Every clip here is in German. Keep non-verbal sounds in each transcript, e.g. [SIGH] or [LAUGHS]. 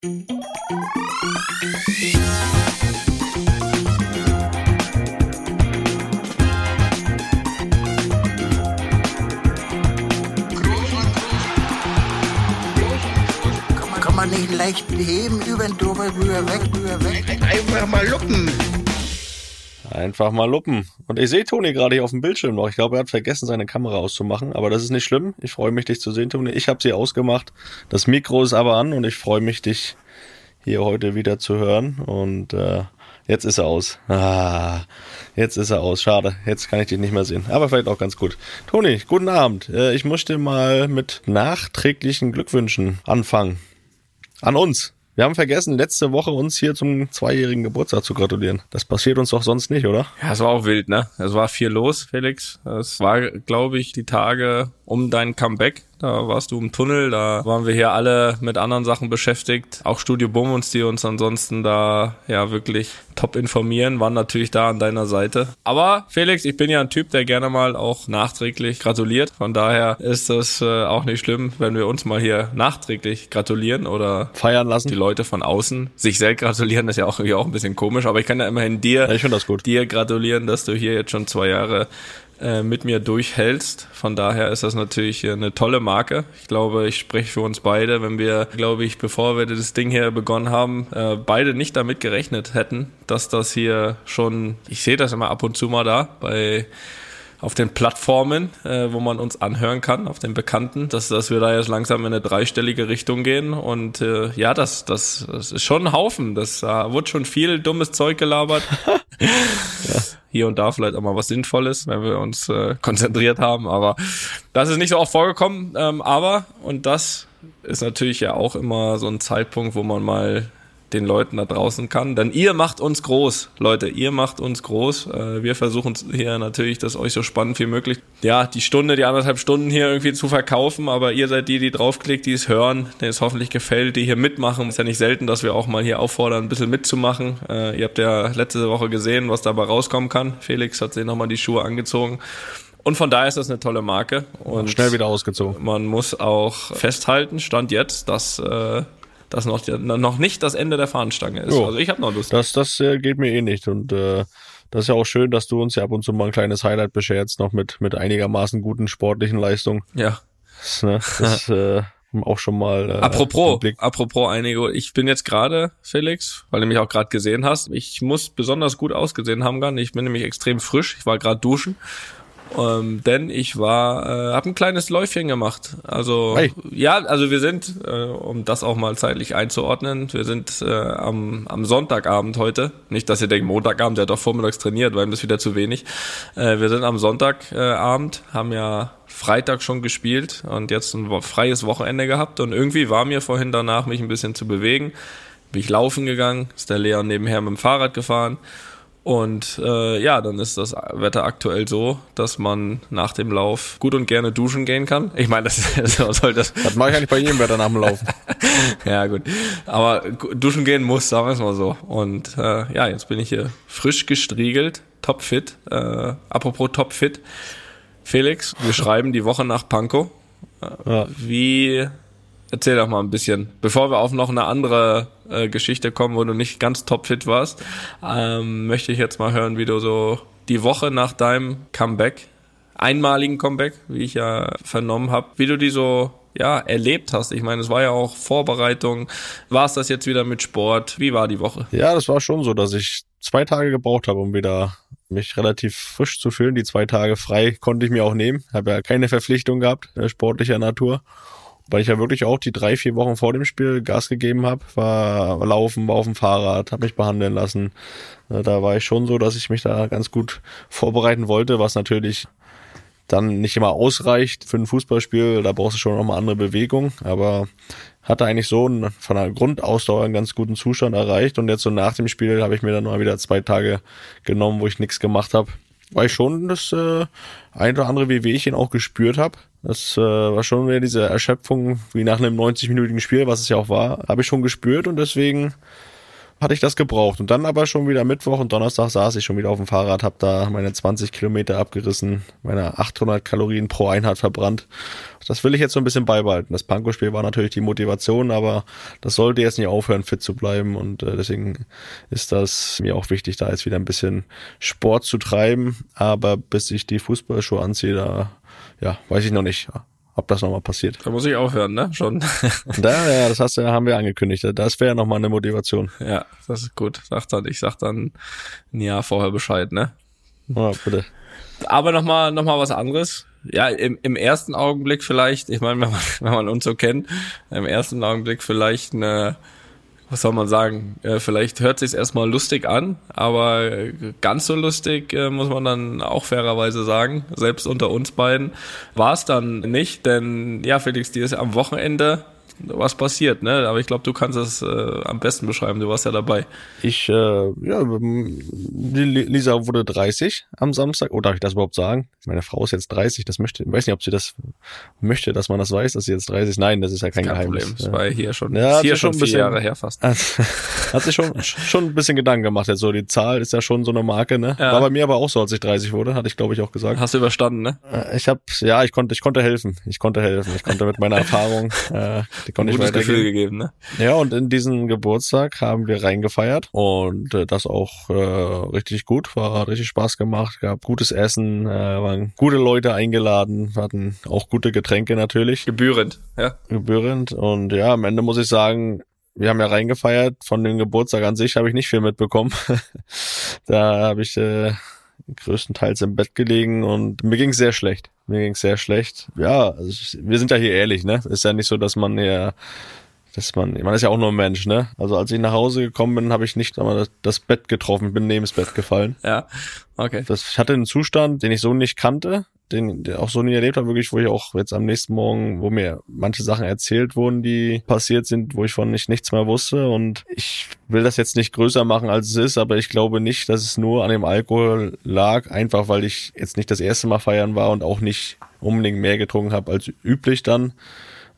Kann man nicht leicht heben, über den drüber, rüber, weg, rüber, weg. Einfach mal luppen. Einfach mal luppen. Und ich sehe Toni gerade hier auf dem Bildschirm noch. Ich glaube, er hat vergessen, seine Kamera auszumachen. Aber das ist nicht schlimm. Ich freue mich, dich zu sehen, Toni. Ich habe sie ausgemacht. Das Mikro ist aber an und ich freue mich, dich hier heute wieder zu hören. Und äh, jetzt ist er aus. Ah, jetzt ist er aus. Schade. Jetzt kann ich dich nicht mehr sehen. Aber vielleicht auch ganz gut. Toni, guten Abend. Äh, ich möchte mal mit nachträglichen Glückwünschen anfangen. An uns. Wir haben vergessen, letzte Woche uns hier zum zweijährigen Geburtstag zu gratulieren. Das passiert uns doch sonst nicht, oder? Ja, es war auch wild, ne? Es war viel los, Felix. Es war, glaube ich, die Tage um dein Comeback. Da warst du im Tunnel, da waren wir hier alle mit anderen Sachen beschäftigt. Auch Studio Bummens, die uns ansonsten da ja wirklich top informieren, waren natürlich da an deiner Seite. Aber Felix, ich bin ja ein Typ, der gerne mal auch nachträglich gratuliert. Von daher ist es äh, auch nicht schlimm, wenn wir uns mal hier nachträglich gratulieren oder Feiern lassen. die Leute von außen sich selbst gratulieren. Das ist ja auch irgendwie auch ein bisschen komisch, aber ich kann ja immerhin dir, Ja, ich das gut. dir gratulieren, dass du hier jetzt schon zwei Jahre äh, mit mir durchhältst. Von daher ist das natürlich eine tolle Marke. Ich glaube, ich spreche für uns beide, wenn wir, glaube ich, bevor wir das Ding hier begonnen haben, äh, beide nicht damit gerechnet hätten, dass das hier schon, ich sehe das immer ab und zu mal da bei auf den Plattformen, äh, wo man uns anhören kann, auf den Bekannten, dass, dass wir da jetzt langsam in eine dreistellige Richtung gehen. Und äh, ja, das, das, das ist schon ein Haufen. Das äh, wurde schon viel dummes Zeug gelabert. [LAUGHS] [LAUGHS] Hier und da vielleicht auch mal was Sinnvolles, wenn wir uns äh, konzentriert haben. Aber das ist nicht so oft vorgekommen. Ähm, aber, und das ist natürlich ja auch immer so ein Zeitpunkt, wo man mal den Leuten da draußen kann. Denn ihr macht uns groß, Leute, ihr macht uns groß. Äh, wir versuchen hier natürlich, das euch so spannend wie möglich, ja, die Stunde, die anderthalb Stunden hier irgendwie zu verkaufen, aber ihr seid die, die draufklickt, die es hören, denen es hoffentlich gefällt, die hier mitmachen. Ist ja nicht selten, dass wir auch mal hier auffordern, ein bisschen mitzumachen. Äh, ihr habt ja letzte Woche gesehen, was dabei rauskommen kann. Felix hat sich nochmal die Schuhe angezogen. Und von daher ist das eine tolle Marke. Und Schnell wieder ausgezogen. man muss auch festhalten, Stand jetzt, dass äh, das noch, noch nicht das Ende der Fahnenstange ist. Jo. Also ich habe noch Lust. Das, das äh, geht mir eh nicht. Und äh, das ist ja auch schön, dass du uns ja ab und zu mal ein kleines Highlight bescherst, noch mit, mit einigermaßen guten sportlichen Leistungen. Ja. Das, ne, das [LAUGHS] äh, auch schon mal. Äh, Apropos, apropos einige, ich bin jetzt gerade, Felix, weil du mich auch gerade gesehen hast, ich muss besonders gut ausgesehen haben, gar nicht. Ich bin nämlich extrem frisch. Ich war gerade duschen. Ähm, denn ich war, äh, habe ein kleines Läufchen gemacht. Also Hey. ja, also wir sind, äh, um das auch mal zeitlich einzuordnen, wir sind äh, am, am Sonntagabend heute. Nicht, dass ihr denkt, Montagabend, der hat doch vormittags trainiert, weil ihm das wieder zu wenig. Äh, wir sind am Sonntagabend, äh, haben ja Freitag schon gespielt und jetzt ein freies Wochenende gehabt und irgendwie war mir vorhin danach, mich ein bisschen zu bewegen. Bin ich laufen gegangen, ist der Leon nebenher mit dem Fahrrad gefahren und äh, ja, dann ist das Wetter aktuell so, dass man nach dem Lauf gut und gerne duschen gehen kann. Ich meine, das so soll das. Das mache ich eigentlich bei jedem Wetter nach dem Laufen. [LAUGHS] ja gut, aber duschen gehen muss, sagen wir es mal so. Und äh, ja, jetzt bin ich hier frisch gestriegelt, topfit. Äh, apropos topfit, Felix, wir schreiben die Woche nach Pankow. Ja. Wie Erzähl doch mal ein bisschen, bevor wir auf noch eine andere äh, Geschichte kommen, wo du nicht ganz topfit warst, ähm, möchte ich jetzt mal hören, wie du so die Woche nach deinem Comeback, einmaligen Comeback, wie ich ja vernommen habe, wie du die so ja erlebt hast. Ich meine, es war ja auch Vorbereitung. War es das jetzt wieder mit Sport? Wie war die Woche? Ja, das war schon so, dass ich zwei Tage gebraucht habe, um wieder mich relativ frisch zu fühlen. Die zwei Tage frei konnte ich mir auch nehmen. Habe ja keine Verpflichtung gehabt, äh, sportlicher Natur. Weil ich ja wirklich auch die drei, vier Wochen vor dem Spiel Gas gegeben habe, war laufen, war auf dem Fahrrad, habe mich behandeln lassen. Äh, Da war ich schon so, dass ich mich da ganz gut vorbereiten wollte, was natürlich dann nicht immer ausreicht für ein Fußballspiel. Da brauchst du schon nochmal andere Bewegung. Aber hatte eigentlich so einen, von der Grundausdauer einen ganz guten Zustand erreicht. Und jetzt so nach dem Spiel habe ich mir dann mal wieder zwei Tage genommen, wo ich nichts gemacht habe. Weil ich schon das äh, ein oder andere Wehwehchen auch gespürt habe. Das äh, war schon wieder diese Erschöpfung wie nach einem 90-minütigen Spiel, was es ja auch war, habe ich schon gespürt und deswegen hatte ich das gebraucht. Und dann aber schon wieder Mittwoch und Donnerstag saß ich schon wieder auf dem Fahrrad, habe da meine 20 Kilometer abgerissen, meine 800 Kalorien pro Einheit verbrannt. Das will ich jetzt so ein bisschen beibehalten. Das Panko-Spiel war natürlich die Motivation, aber das sollte jetzt nicht aufhören, fit zu bleiben. Und äh, deswegen ist das mir auch wichtig, da jetzt wieder ein bisschen Sport zu treiben. Aber bis ich die Fußballschuhe anziehe, da ja, weiß ich noch nicht ob das nochmal passiert. Da muss ich aufhören, ne? Schon. [LAUGHS] da, ja, das hast du, haben wir angekündigt. Das wäre nochmal eine Motivation. Ja, das ist gut. Sag dann, ich sag dann ein Jahr vorher Bescheid, ne? Ja, bitte. Aber nochmal, noch mal was anderes. Ja, im, im ersten Augenblick vielleicht, ich meine, wenn man, [LAUGHS] wenn man uns so kennt, im ersten Augenblick vielleicht eine, was soll man sagen, äh, vielleicht hört sich erstmal lustig an, aber ganz so lustig äh, muss man dann auch fairerweise sagen, selbst unter uns beiden war es dann nicht, denn ja, Felix, dir ist am Wochenende was passiert, ne? Aber ich glaube, du kannst es äh, am besten beschreiben. Du warst ja dabei. Ich, äh, ja, Lisa wurde 30 am Samstag. Oh, darf ich das überhaupt sagen? Meine Frau ist jetzt 30. Das möchte, ich weiß nicht, ob sie das möchte, dass man das weiß, dass sie jetzt 30 ist. Nein, das ist ja kein, kein Geheimnis. Problem. Das war hier schon, ja, hier schon, vier bisschen, Jahre her fast. [LAUGHS] hat sich schon, schon ein bisschen Gedanken gemacht. Jetzt so die Zahl ist ja schon so eine Marke, ne? Ja. War bei mir aber auch so, als ich 30 wurde, hatte ich glaube ich auch gesagt. Hast du überstanden, ne? Äh, ich habe, ja, ich konnte, ich konnte helfen. Ich konnte helfen. Ich konnte mit meiner Erfahrung [LAUGHS] äh, die konnte ich Gefühl gegeben, ne? Ja, und in diesen Geburtstag haben wir reingefeiert und äh, das auch äh, richtig gut, war richtig Spaß gemacht, gab gutes Essen, äh, waren gute Leute eingeladen, hatten auch gute Getränke natürlich. Gebührend, ja. Gebührend und ja, am Ende muss ich sagen, wir haben ja reingefeiert, von dem Geburtstag an sich habe ich nicht viel mitbekommen. [LAUGHS] da habe ich äh, größtenteils im Bett gelegen und mir ging sehr schlecht. Mir ging sehr schlecht. Ja, also ich, wir sind ja hier ehrlich, ne? Ist ja nicht so, dass man ja dass man, man ist ja auch nur ein Mensch, ne? Also als ich nach Hause gekommen bin, habe ich nicht einmal das, das, Bett getroffen, bin neben das Bett gefallen. Ja, okay. Das, ich hatte einen Zustand, den ich so nicht kannte, den, den auch so nie erlebt habe, wirklich, wo ich auch jetzt am nächsten Morgen, wo mir manche Sachen erzählt wurden, die passiert sind, wo ich von nicht nichts mehr wusste. Und ich will das jetzt nicht größer machen, als es ist, aber ich glaube nicht, dass es nur an dem Alkohol lag, einfach weil ich jetzt nicht das erste Mal feiern war und auch nicht unbedingt mehr getrunken habe als üblich dann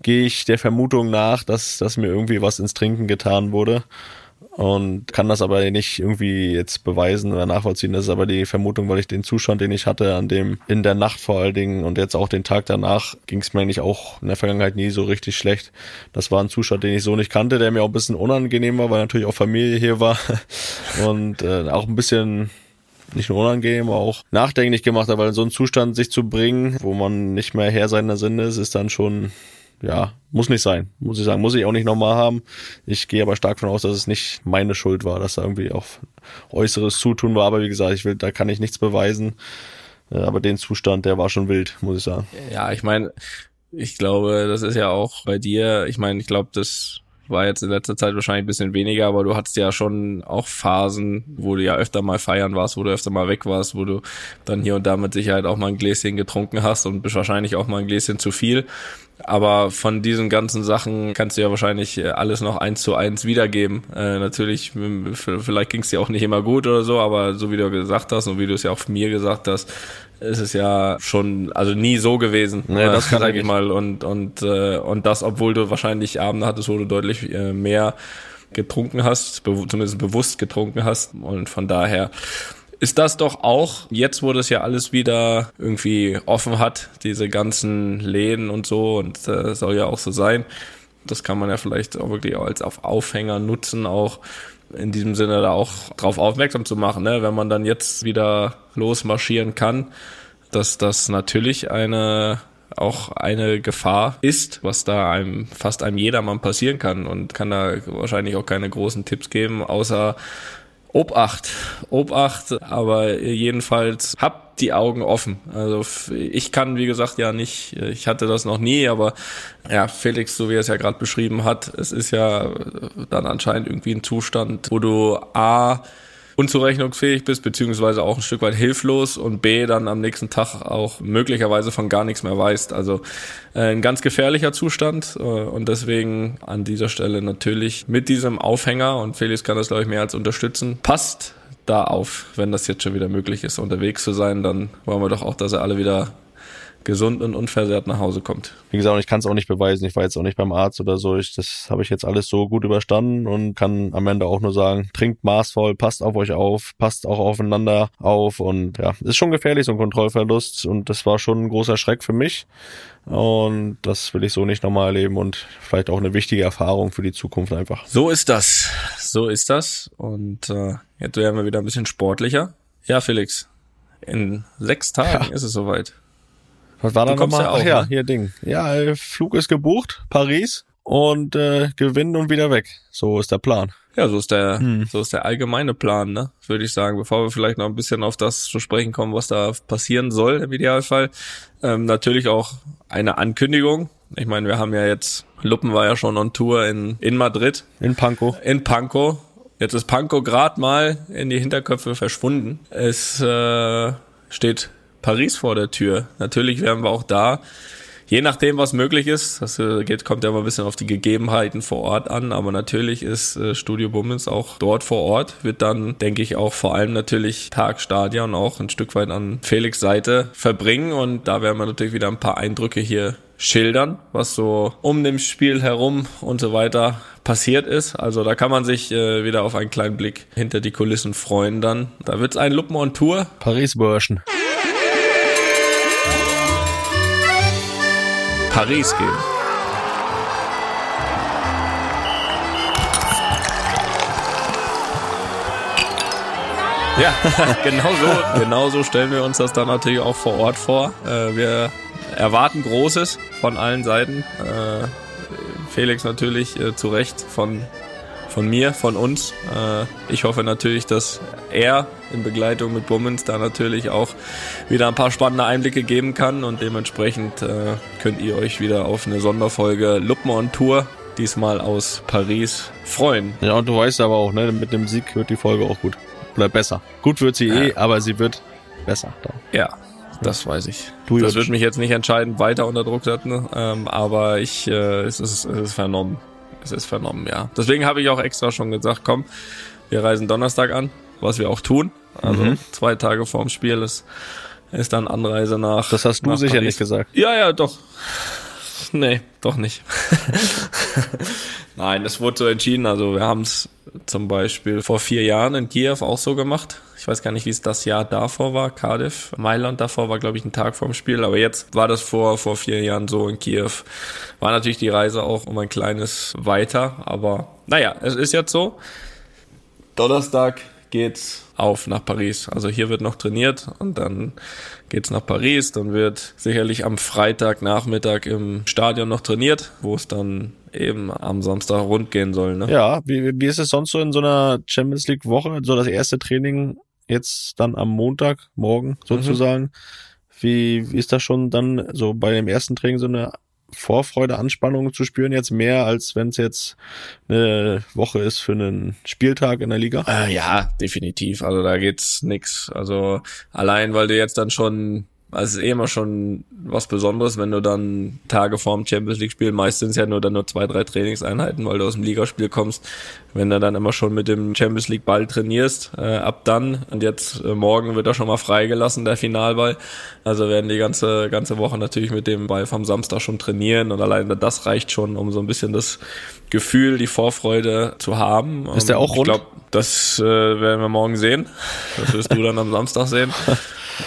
gehe ich der Vermutung nach, dass, dass mir irgendwie was ins Trinken getan wurde und kann das aber nicht irgendwie jetzt beweisen oder nachvollziehen. Das ist aber die Vermutung, weil ich den Zustand, den ich hatte, an dem in der Nacht vor allen Dingen und jetzt auch den Tag danach, ging es mir eigentlich auch in der Vergangenheit nie so richtig schlecht. Das war ein Zustand, den ich so nicht kannte, der mir auch ein bisschen unangenehm war, weil natürlich auch Familie hier war [LAUGHS] und äh, auch ein bisschen nicht nur unangenehm, auch nachdenklich gemacht hat, weil in so einen Zustand sich zu bringen, wo man nicht mehr Herr seiner Sinne ist, ist dann schon ja, muss nicht sein, muss ich sagen. Muss ich auch nicht nochmal haben. Ich gehe aber stark davon aus, dass es nicht meine Schuld war, dass da irgendwie auch äußeres Zutun war. Aber wie gesagt, ich will, da kann ich nichts beweisen. Äh, aber den Zustand, der war schon wild, muss ich sagen. Ja, ich meine, ich glaube, das ist ja auch bei dir, ich meine, ich glaube, das war jetzt in letzter Zeit wahrscheinlich ein bisschen weniger, aber du hattest ja schon auch Phasen, wo du ja öfter mal feiern warst, wo du öfter mal weg warst, wo du dann hier und da mit Sicherheit auch mal ein Gläschen getrunken hast und bist wahrscheinlich auch mal ein Gläschen zu viel. Aber von diesen ganzen Sachen kannst du ja wahrscheinlich äh, alles noch eins zu eins wiedergeben. Äh, natürlich, vielleicht ging es dir auch nicht immer gut oder so, aber so wie du gesagt hast und wie du es ja auch mir gesagt hast, ist es ja schon, also nie so gewesen. Nee, das kann sag ich mal. Und, und, äh, und das, obwohl du wahrscheinlich Abende hattest, wo du deutlich äh, mehr getrunken hast, be zumindest bewusst getrunken hast. Und von daher ist das doch auch, jetzt wo das ja alles wieder irgendwie offen hat, diese ganzen Läden und so, und äh, soll ja auch so sein. Das kann man ja vielleicht auch wirklich als auf Aufhänger nutzen, auch in diesem Sinne da auch drauf aufmerksam zu machen, ne? wenn man dann jetzt wieder losmarschieren kann, dass das natürlich eine auch eine Gefahr ist, was da einem fast einem jedermann passieren kann und kann da wahrscheinlich auch keine großen Tipps geben, außer Obacht, Obacht, aber jedenfalls habt die Augen offen. Also ich kann, wie gesagt, ja nicht, ich hatte das noch nie, aber ja, Felix, so wie er es ja gerade beschrieben hat, es ist ja dann anscheinend irgendwie ein Zustand, wo du A, unzurechnungsfähig bist, beziehungsweise auch ein Stück weit hilflos und B, dann am nächsten Tag auch möglicherweise von gar nichts mehr weißt. Also äh, ein ganz gefährlicher Zustand äh, und deswegen an dieser Stelle natürlich mit diesem Aufhänger und Felix kann das, glaube ich, mehr als unterstützen. Passt da auf, wenn das jetzt schon wieder möglich ist, unterwegs zu sein, dann wollen wir doch auch, dass ihr alle wieder gesund und unversehrt nach Hause kommt. Wie gesagt, ich kann es auch nicht beweisen. Ich war jetzt auch nicht beim Arzt oder so. Ich, das habe ich jetzt alles so gut überstanden und kann am Ende auch nur sagen, trinkt maßvoll, passt auf euch auf, passt auch aufeinander auf und ja, ist schon gefährlich, so ein Kontrollverlust und das war schon ein großer Schreck für mich und das will ich so nicht nochmal erleben und vielleicht auch eine wichtige Erfahrung für die Zukunft einfach. So ist das. So ist das und äh, jetzt werden wir wieder ein bisschen sportlicher. Ja, Felix, in sechs Tagen ja. [LAUGHS] ist es soweit. Was war da nochmal? Ja Ach ja, ne? hier Ding. Ja, Flug ist gebucht, Paris und äh, gewinnen und wieder weg. So ist der Plan. Ja, so ist der, hm. so ist der allgemeine Plan, ne? Würde ich sagen, bevor wir vielleicht noch ein bisschen auf das zu sprechen kommen, was da passieren soll im Idealfall. Ähm, natürlich auch eine Ankündigung. Ich meine, wir haben ja jetzt, Luppen war ja schon on Tour in, in Madrid. In Pankow. In Pankow. Jetzt ist Pankow gerade mal in die Hinterköpfe verschwunden. Es äh, steht Paris vor der Tür. Natürlich werden wir auch da, je nachdem, was möglich ist, das äh, geht, kommt ja immer ein bisschen auf die Gegebenheiten vor Ort an, aber natürlich ist äh, Studio Bummens auch dort vor Ort, wird dann, denke ich, auch vor allem natürlich Tag Stadion auch ein Stück weit an Felix Seite verbringen und da werden wir natürlich wieder ein paar Eindrücke hier schildern, was so um dem Spiel herum und so weiter passiert ist. Also da kann man sich äh, wieder auf einen kleinen Blick hinter die Kulissen freuen dann. Da wird's ein Luppen on Tour. Paris-Börschen. Paris gehen. Ja, [LAUGHS] genau so, genau so stellen wir uns das dann natürlich auch vor Ort vor. Äh, wir erwarten Großes von allen Seiten. Äh, Felix natürlich äh, zu Recht von von mir, von uns. Äh, ich hoffe natürlich, dass er in Begleitung mit Bummens da natürlich auch wieder ein paar spannende Einblicke geben kann und dementsprechend äh, könnt ihr euch wieder auf eine Sonderfolge Luppen on Tour diesmal aus Paris freuen. Ja, und du weißt aber auch, ne, mit dem Sieg wird die Folge auch gut. Oder besser. Gut wird sie ja. eh, aber sie wird besser. Da. Ja, das weiß ich. Du das wird mich jetzt nicht entscheidend weiter unter Druck setzen, ähm, aber ich, äh, es, ist, es ist vernommen. Es ist vernommen, ja. Deswegen habe ich auch extra schon gesagt, komm, wir reisen Donnerstag an, was wir auch tun. Also mhm. zwei Tage vorm Spiel ist, ist dann Anreise nach. Das hast du sicher Paris. nicht gesagt. Ja, ja, doch. Nee, doch nicht. [LAUGHS] Nein, es wurde so entschieden. Also wir haben es zum Beispiel vor vier Jahren in Kiew auch so gemacht. Ich weiß gar nicht, wie es das Jahr davor war, Cardiff. Mailand davor war, glaube ich, ein Tag vorm Spiel. Aber jetzt war das vor, vor vier Jahren so in Kiew. War natürlich die Reise auch um ein kleines weiter. Aber naja, es ist jetzt so. Donnerstag geht's auf nach Paris. Also hier wird noch trainiert und dann geht's nach Paris. Dann wird sicherlich am Freitagnachmittag im Stadion noch trainiert, wo es dann eben am Samstag rund gehen soll. Ne? Ja, wie, wie ist es sonst so in so einer Champions League Woche? So das erste Training jetzt dann am Montag, morgen sozusagen. Mhm. Wie, wie ist das schon dann so bei dem ersten Training so eine Vorfreude, Anspannung zu spüren jetzt mehr, als wenn es jetzt eine Woche ist für einen Spieltag in der Liga? Äh, ja, definitiv. Also da geht's nix. Also allein, weil du jetzt dann schon es ist eh immer schon was Besonderes, wenn du dann Tage vorm Champions League Spiel, meistens ja nur dann nur zwei, drei Trainingseinheiten, weil du aus dem Ligaspiel kommst, wenn du dann immer schon mit dem Champions League Ball trainierst, äh, ab dann und jetzt äh, morgen wird er schon mal freigelassen, der Finalball. Also werden die ganze ganze Woche natürlich mit dem Ball vom Samstag schon trainieren und allein das reicht schon, um so ein bisschen das Gefühl, die Vorfreude zu haben. Ist der auch rund? Ich glaube, das äh, werden wir morgen sehen. Das wirst du dann am Samstag sehen. [LAUGHS]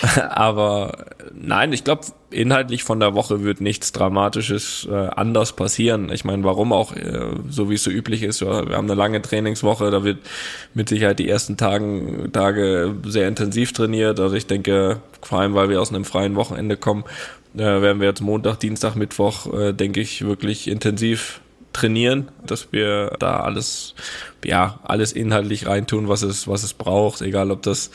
[LAUGHS] Aber nein, ich glaube, inhaltlich von der Woche wird nichts Dramatisches äh, anders passieren. Ich meine, warum auch, äh, so wie es so üblich ist, wir haben eine lange Trainingswoche, da wird mit Sicherheit die ersten Tagen, Tage sehr intensiv trainiert. Also ich denke, vor allem, weil wir aus einem freien Wochenende kommen, äh, werden wir jetzt Montag, Dienstag, Mittwoch, äh, denke ich, wirklich intensiv trainieren, dass wir da alles, ja, alles inhaltlich reintun, was es, was es braucht, egal ob das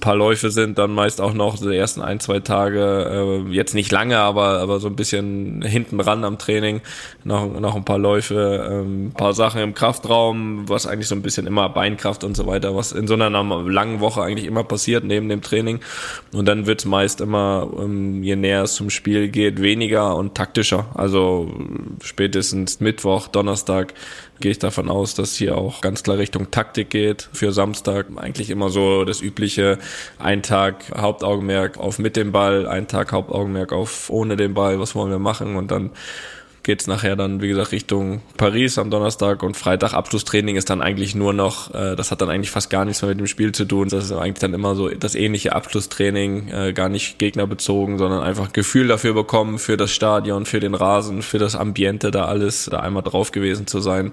paar Läufe sind, dann meist auch noch die ersten ein, zwei Tage, äh, jetzt nicht lange, aber, aber so ein bisschen hinten ran am Training, noch, noch ein paar Läufe, ähm, paar Sachen im Kraftraum, was eigentlich so ein bisschen immer Beinkraft und so weiter, was in so einer langen Woche eigentlich immer passiert neben dem Training. Und dann wird's meist immer, ähm, je näher es zum Spiel geht, weniger und taktischer. Also spätestens Mittwoch, Donnerstag gehe ich davon aus, dass hier auch ganz klar Richtung Taktik geht. Für Samstag eigentlich immer so das übliche ein Tag Hauptaugenmerk auf mit dem Ball, ein Tag Hauptaugenmerk auf ohne den Ball, was wollen wir machen und dann geht's nachher dann, wie gesagt, Richtung Paris am Donnerstag und Freitag. Abschlusstraining ist dann eigentlich nur noch, äh, das hat dann eigentlich fast gar nichts mehr mit dem Spiel zu tun. Das ist eigentlich dann immer so das ähnliche Abschlusstraining, äh, gar nicht gegnerbezogen, sondern einfach Gefühl dafür bekommen, für das Stadion, für den Rasen, für das Ambiente, da alles, da einmal drauf gewesen zu sein.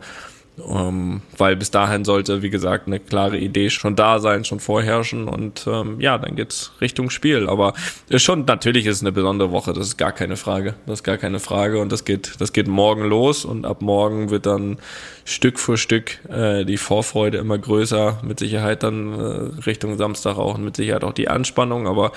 Ähm, weil bis dahin sollte, wie gesagt, eine klare Idee schon da sein, schon vorherrschen und ähm, ja, dann geht's Richtung Spiel. Aber ist schon, natürlich ist es eine besondere Woche, das ist gar keine Frage. Das ist gar keine Frage und das geht, das geht morgen los und ab morgen wird dann Stück für Stück äh, die Vorfreude immer größer, mit Sicherheit dann äh, Richtung Samstag auch und mit Sicherheit auch die Anspannung, aber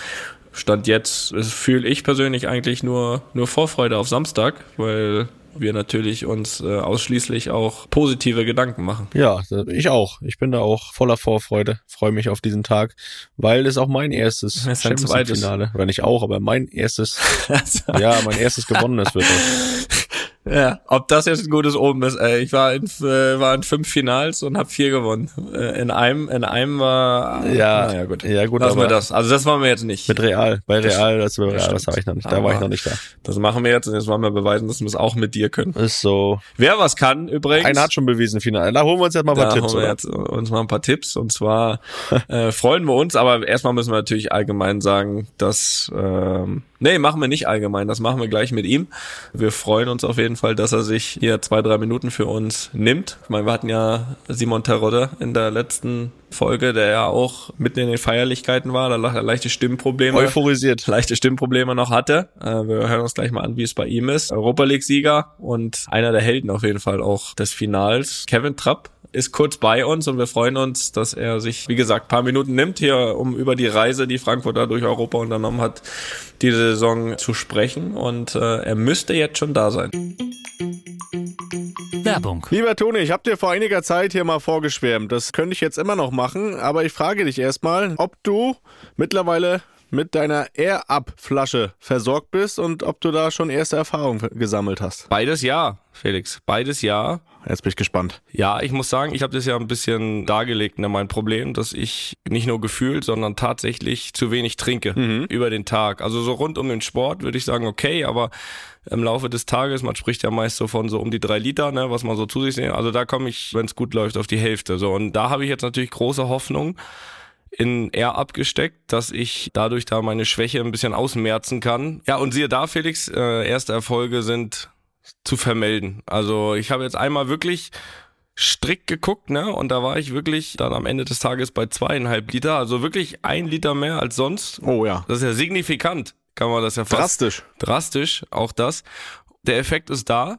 Stand jetzt fühle ich persönlich eigentlich nur, nur Vorfreude auf Samstag, weil wir natürlich uns äh, ausschließlich auch positive Gedanken machen. Ja, ich auch. Ich bin da auch voller Vorfreude, freue mich auf diesen Tag, weil es auch mein erstes Champions Finale, oder nicht auch, aber mein erstes, [LAUGHS] ja, mein erstes gewonnenes wird. [LAUGHS] Ja, ob das jetzt ein gutes Oben ist, ey. Ich war in, äh, war in fünf Finals und habe vier gewonnen. Äh, in einem, in einem war. Ja, naja, gut. Ja, gut. Lassen wir das. Also das waren wir jetzt nicht. Mit Real. Bei Real, das, bei Real, das war ich noch nicht. Da Aber war ich noch nicht da. Das machen wir jetzt und jetzt wollen wir beweisen, dass wir es auch mit dir können. Ist so. Wer was kann, übrigens. Einer hat schon bewiesen, Final. Da holen wir uns jetzt mal ein paar da Tipps. Holen wir jetzt uns mal ein paar Tipps. Und zwar [LAUGHS] äh, freuen wir uns, aber erstmal müssen wir natürlich allgemein sagen, dass ähm, Nee, machen wir nicht allgemein. Das machen wir gleich mit ihm. Wir freuen uns auf jeden Fall, dass er sich hier zwei, drei Minuten für uns nimmt. Ich meine, wir hatten ja Simon Terodde in der letzten Folge, der ja auch mitten in den Feierlichkeiten war, da leichte Stimmprobleme. Euphorisiert. Leichte Stimmprobleme noch hatte. Äh, wir hören uns gleich mal an, wie es bei ihm ist. Europa League-Sieger und einer der Helden auf jeden Fall auch des Finals. Kevin Trapp ist kurz bei uns und wir freuen uns, dass er sich, wie gesagt, paar Minuten nimmt hier, um über die Reise, die Frankfurter durch Europa unternommen hat, diese Saison zu sprechen. Und äh, er müsste jetzt schon da sein. Werbung. Lieber Toni, ich habe dir vor einiger Zeit hier mal vorgeschwärmt. Das könnte ich jetzt immer noch machen, aber ich frage dich erstmal, ob du mittlerweile mit deiner Air-Up-Flasche versorgt bist und ob du da schon erste Erfahrungen gesammelt hast. Beides ja, Felix. Beides ja. Jetzt bin ich gespannt. Ja, ich muss sagen, ich habe das ja ein bisschen dargelegt, ne, mein Problem, dass ich nicht nur gefühlt, sondern tatsächlich zu wenig trinke mhm. über den Tag. Also so rund um den Sport würde ich sagen, okay, aber im Laufe des Tages, man spricht ja meist so von so um die drei Liter, ne, was man so zu sich nimmt. Also da komme ich, wenn es gut läuft, auf die Hälfte. So und da habe ich jetzt natürlich große Hoffnung in R abgesteckt, dass ich dadurch da meine Schwäche ein bisschen ausmerzen kann. Ja, und siehe da, Felix, äh, erste Erfolge sind zu vermelden. Also ich habe jetzt einmal wirklich strikt geguckt, ne? Und da war ich wirklich dann am Ende des Tages bei zweieinhalb Liter, also wirklich ein Liter mehr als sonst. Oh ja. Das ist ja signifikant, kann man das ja fast. Drastisch. Drastisch, auch das. Der Effekt ist da.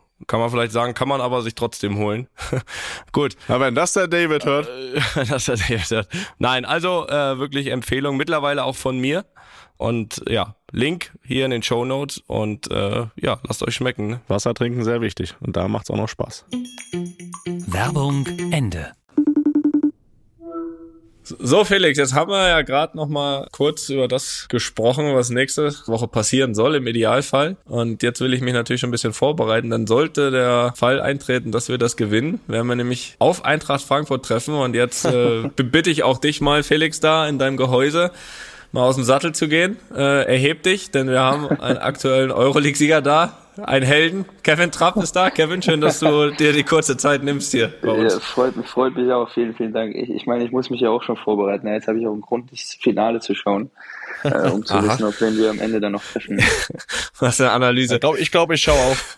kann man vielleicht sagen, kann man aber sich trotzdem holen. [LAUGHS] Gut. Aber wenn das der David hört. Äh, [LAUGHS] das der David hört. Nein, also äh, wirklich Empfehlung, mittlerweile auch von mir. Und ja, Link hier in den Show Notes und äh, ja, lasst euch schmecken. Ne? Wasser trinken sehr wichtig und da macht's auch noch Spaß. Werbung Ende. So Felix, jetzt haben wir ja gerade noch mal kurz über das gesprochen, was nächste Woche passieren soll im Idealfall. Und jetzt will ich mich natürlich schon ein bisschen vorbereiten. Dann sollte der Fall eintreten, dass wir das gewinnen, werden wir nämlich auf Eintracht Frankfurt treffen. Und jetzt äh, [LAUGHS] bitte ich auch dich mal, Felix, da in deinem Gehäuse mal aus dem Sattel zu gehen. Äh, erheb dich, denn wir haben einen aktuellen Euroleague-Sieger da, einen Helden. Kevin Trapp ist da. Kevin, schön, dass du dir die kurze Zeit nimmst hier bei uns. Ja, freut, freut mich auch. Vielen, vielen Dank. Ich, ich meine, ich muss mich ja auch schon vorbereiten. Jetzt habe ich auch einen Grund, das Finale zu schauen. Äh, um zu wissen, auf wen wir am Ende dann noch treffen. Was eine Analyse. Ich glaube, ich, glaub, ich schaue auf. [LAUGHS]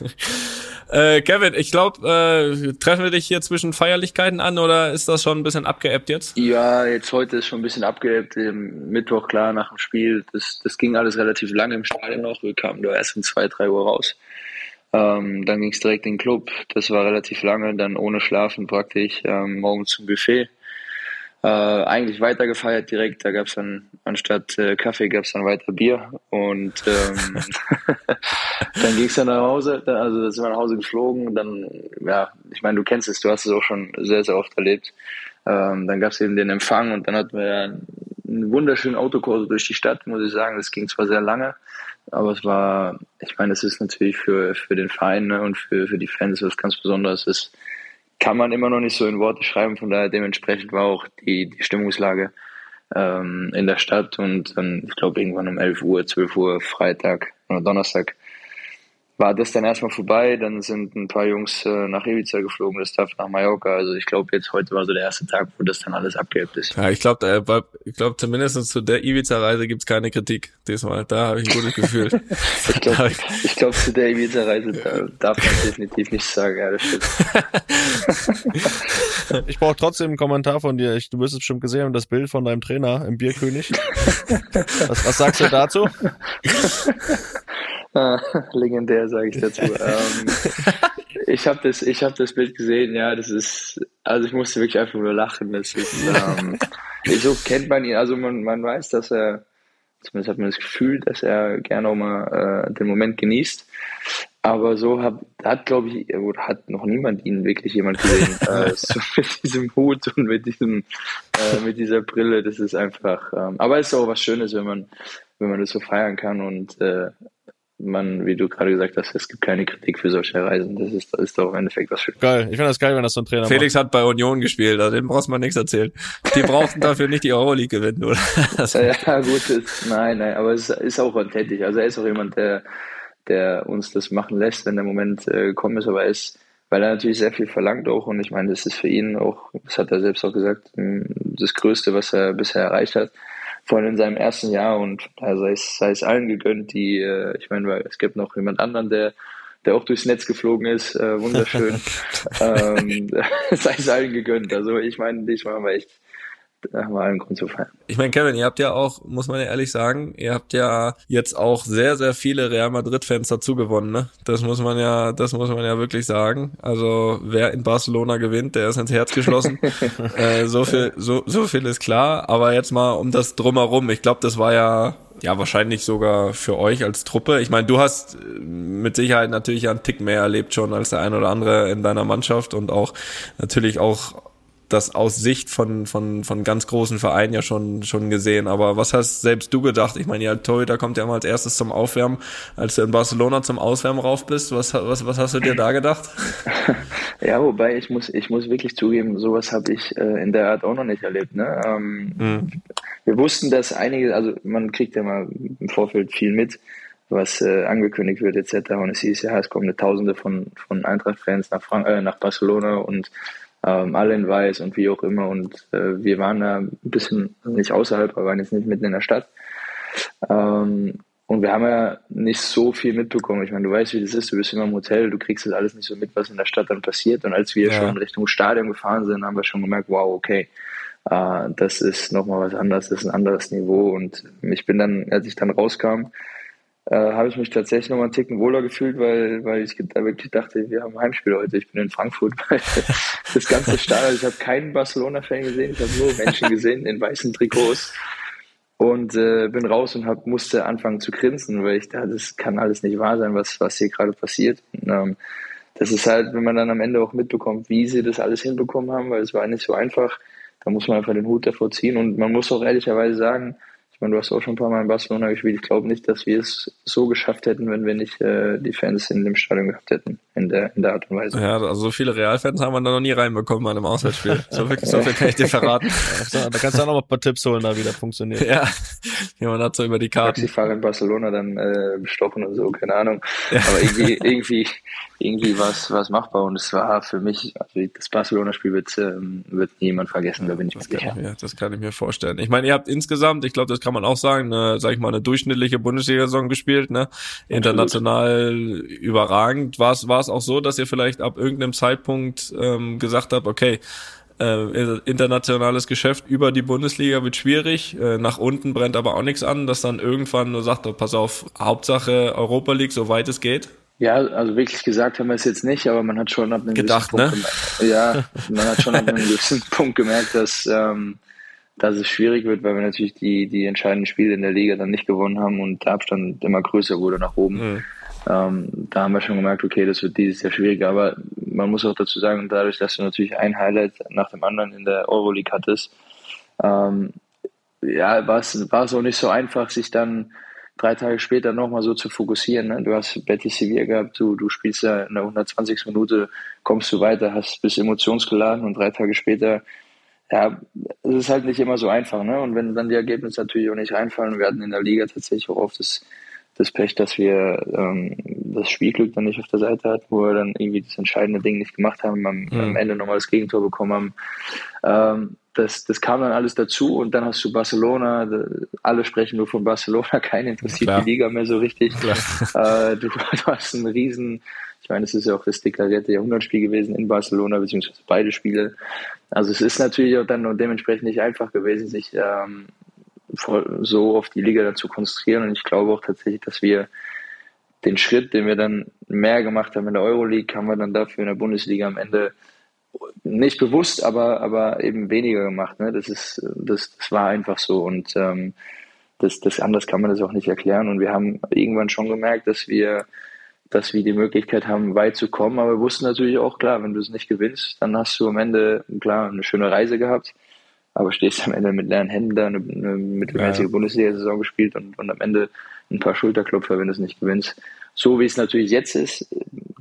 [LAUGHS] Äh, Kevin, ich glaube, äh, treffen wir dich hier zwischen Feierlichkeiten an oder ist das schon ein bisschen abgeebbt jetzt? Ja, jetzt heute ist schon ein bisschen abgeebbt. Mittwoch, klar, nach dem Spiel. Das, das ging alles relativ lange im Stadion noch. Wir kamen da erst um zwei, drei Uhr raus. Ähm, dann ging es direkt in den Club. Das war relativ lange. Dann ohne Schlafen praktisch. Ähm, morgens zum Buffet äh, eigentlich weiter gefeiert direkt. Da gab es dann anstatt äh, Kaffee gab es dann weiter Bier und ähm, [LAUGHS] dann ging es dann nach Hause. Also da sind wir nach Hause geflogen. Und dann ja, ich meine, du kennst es, du hast es auch schon sehr sehr oft erlebt. Ähm, dann gab es eben den Empfang und dann hatten wir einen wunderschönen Autokurs durch die Stadt, muss ich sagen. Das ging zwar sehr lange, aber es war, ich meine, es ist natürlich für, für den Verein ne, und für, für die Fans was ganz Besonderes. Es kann man immer noch nicht so in Worte schreiben. Von daher dementsprechend war auch die, die Stimmungslage ähm, in der Stadt und dann, ich glaube, irgendwann um 11 Uhr, 12 Uhr, Freitag oder Donnerstag war das dann erstmal vorbei. Dann sind ein paar Jungs äh, nach Ibiza geflogen, das darf nach Mallorca. Also ich glaube, jetzt heute war so der erste Tag, wo das dann alles abgehebt ist. Ja, ich glaube, äh, ich glaube zumindest zu der Ibiza-Reise gibt's keine Kritik diesmal. Da habe ich ein gutes Gefühl. [LAUGHS] ich glaube, ich glaub, zu der Ibiza-Reise darf man definitiv nichts sagen. Ja, das stimmt. [LAUGHS] ich brauche trotzdem einen Kommentar von dir. Ich, du wirst es bestimmt gesehen haben, das Bild von deinem Trainer im Bierkönig. [LAUGHS] was, was sagst du dazu? Ah, [LAUGHS] legendär, sage ich dazu. [LAUGHS] ähm, ich habe das, ich habe das Bild gesehen. Ja, das ist, also ich musste wirklich einfach nur lachen. Das ist, ähm, [LAUGHS] so kennt man ihn. Also man, man weiß, dass er, zumindest hat man das Gefühl, dass er gerne auch mal äh, den Moment genießt. Aber so hat, hat glaube ich, hat noch niemand ihn wirklich jemand gesehen. äh, so mit diesem Hut und mit diesem, äh, mit dieser Brille. Das ist einfach. Ähm, aber es ist auch was Schönes, wenn man, wenn man das so feiern kann und äh, man, wie du gerade gesagt hast, es gibt keine Kritik für solche Reisen. Das ist, das ist doch im Endeffekt was Schönes. Geil. Ich finde das geil, wenn das so ein Trainer Felix macht. hat bei Union gespielt, also dem brauchst du mal nichts erzählen. Die brauchten dafür nicht die Euroleague gewinnen, oder? [LAUGHS] ja, gut, ist, nein, nein, aber es ist auch authentisch. Also er ist auch jemand, der, der uns das machen lässt, wenn der Moment äh, gekommen ist, aber er ist, weil er natürlich sehr viel verlangt auch und ich meine, das ist für ihn auch, das hat er selbst auch gesagt, das Größte, was er bisher erreicht hat vor allem in seinem ersten Jahr und da sei es, sei es allen gegönnt, die, äh, ich meine, weil es gibt noch jemand anderen, der der auch durchs Netz geflogen ist, äh, wunderschön. [LAUGHS] ähm, [LAUGHS] sei es allen gegönnt. Also ich meine, ich war echt da haben wir allen Grund zu feiern. Ich meine, Kevin, ihr habt ja auch, muss man ja ehrlich sagen, ihr habt ja jetzt auch sehr, sehr viele Real Madrid-Fans dazu gewonnen, ne? Das muss man ja, das muss man ja wirklich sagen. Also wer in Barcelona gewinnt, der ist ins Herz geschlossen. [LAUGHS] äh, so viel, so, so viel ist klar. Aber jetzt mal um das drumherum. Ich glaube, das war ja ja, wahrscheinlich sogar für euch als Truppe. Ich meine, du hast äh, mit Sicherheit natürlich einen Tick mehr erlebt schon als der ein oder andere in deiner Mannschaft und auch natürlich auch das aus Sicht von, von, von ganz großen Vereinen ja schon, schon gesehen. Aber was hast selbst du gedacht? Ich meine, ja, Torhüter kommt ja immer als erstes zum Aufwärmen. Als du in Barcelona zum Auswärmen rauf bist, was, was, was hast du dir da gedacht? [LAUGHS] ja, wobei ich muss, ich muss wirklich zugeben, sowas habe ich äh, in der Art auch noch nicht erlebt. Ne? Ähm, mhm wir wussten, dass einige, also man kriegt ja mal im Vorfeld viel mit, was äh, angekündigt wird etc. Und es hieß ja, es kommen eine Tausende von, von Eintracht-Fans nach, Frank äh, nach Barcelona und ähm, alle in Weiß und wie auch immer. Und äh, wir waren da ein bisschen nicht außerhalb, aber waren jetzt nicht mitten in der Stadt. Ähm, und wir haben ja nicht so viel mitbekommen. Ich meine, du weißt, wie das ist. Du bist immer im Hotel, du kriegst das alles nicht so mit, was in der Stadt dann passiert. Und als wir ja. schon Richtung Stadion gefahren sind, haben wir schon gemerkt, wow, okay, äh, das ist nochmal was anderes, das ist ein anderes Niveau. Und ich bin dann, als ich dann rauskam, äh, habe ich mich tatsächlich nochmal einen Ticken wohler gefühlt, weil, weil ich da wirklich dachte, wir haben ein Heimspiel heute. Ich bin in Frankfurt, [LAUGHS] das ganze Stadion, ich habe keinen Barcelona-Fan gesehen, ich habe nur Menschen gesehen in weißen Trikots und äh, bin raus und hab, musste anfangen zu grinsen, weil ich dachte, das kann alles nicht wahr sein, was, was hier gerade passiert. Und, ähm, das ist halt, wenn man dann am Ende auch mitbekommt, wie sie das alles hinbekommen haben, weil es war nicht so einfach, da muss man einfach den Hut davor ziehen. Und man muss auch ehrlicherweise sagen, ich meine, du hast auch schon ein paar Mal in Barcelona gespielt. Ich glaube nicht, dass wir es so geschafft hätten, wenn wir nicht äh, die Fans in dem Stadion gehabt hätten, in der, in der Art und Weise. Ja, also so viele Realfans haben wir da noch nie reinbekommen an einem Auswärtsspiel. So viel, so viel kann ich dir verraten. [LAUGHS] da kannst du auch noch ein paar Tipps holen, da wieder funktioniert. Ja, jemand hat so über die Karten. Taxifahrer in Barcelona dann äh, bestochen und so, keine Ahnung. Ja. Aber irgendwie, irgendwie, irgendwie war es machbar und es war für mich, also das Barcelona-Spiel wird, ähm, wird niemand vergessen, da bin ich mir sicher. Ja, das kann ich mir vorstellen. Ich meine, ihr habt insgesamt, ich glaube, das kann man auch sagen, eine, sag ich mal, eine durchschnittliche Bundesliga-Saison gespielt, ne? International Absolut. überragend. War es auch so, dass ihr vielleicht ab irgendeinem Zeitpunkt ähm, gesagt habt, okay, äh, internationales Geschäft über die Bundesliga wird schwierig, äh, nach unten brennt aber auch nichts an, dass dann irgendwann nur sagt, oh, pass auf, Hauptsache Europa League, soweit es geht? Ja, also wirklich gesagt haben wir es jetzt nicht, aber man hat schon ab einem Gedacht, gewissen Punkt ne? gemerkt, ja, man hat schon ab einem [LAUGHS] gewissen Punkt gemerkt, dass, ähm, dass es schwierig wird, weil wir natürlich die, die entscheidenden Spiele in der Liga dann nicht gewonnen haben und der Abstand immer größer wurde nach oben. Mhm. Ähm, da haben wir schon gemerkt, okay, das wird dieses Jahr schwieriger, aber man muss auch dazu sagen, dadurch, dass du natürlich ein Highlight nach dem anderen in der Euroleague hattest, ähm, ja, war es, war es auch nicht so einfach, sich dann drei Tage später nochmal so zu fokussieren. Ne? Du hast Betis Sevilla gehabt, du, du spielst ja in der 120. Minute, kommst du weiter, hast bist emotionsgeladen und drei Tage später, ja, es ist halt nicht immer so einfach. Ne? Und wenn dann die Ergebnisse natürlich auch nicht reinfallen, wir hatten in der Liga tatsächlich auch oft das, das Pech, dass wir ähm, das Spielglück dann nicht auf der Seite hatten, wo wir dann irgendwie das entscheidende Ding nicht gemacht haben, am, mhm. am Ende nochmal das Gegentor bekommen haben. Ähm, das, das kam dann alles dazu und dann hast du Barcelona, alle sprechen nur von Barcelona, [LAUGHS] keiner interessiert Klar. die Liga mehr so richtig. [LAUGHS] Äh, du, du, hast einen riesen, ich meine, es ist ja auch das deklarierte Jahrhundertspiel gewesen in Barcelona, beziehungsweise beide Spiele. Also es ist natürlich auch dann dementsprechend nicht einfach gewesen, sich ähm, so auf die Liga dann zu konzentrieren und ich glaube auch tatsächlich, dass wir den Schritt, den wir dann mehr gemacht haben in der Euroleague, haben wir dann dafür in der Bundesliga am Ende nicht bewusst, aber, aber eben weniger gemacht. Ne? Das ist, das, das war einfach so und ähm, das, das anders kann man das auch nicht erklären. Und wir haben irgendwann schon gemerkt, dass wir, dass wir die Möglichkeit haben, weit zu kommen. Aber wir wussten natürlich auch klar, wenn du es nicht gewinnst, dann hast du am Ende klar eine schöne Reise gehabt, aber stehst am Ende mit leeren Händen da, eine, eine mittelmäßige ja. Bundesliga-Saison gespielt und, und am Ende ein paar Schulterklopfer, wenn du es nicht gewinnst. So wie es natürlich jetzt ist,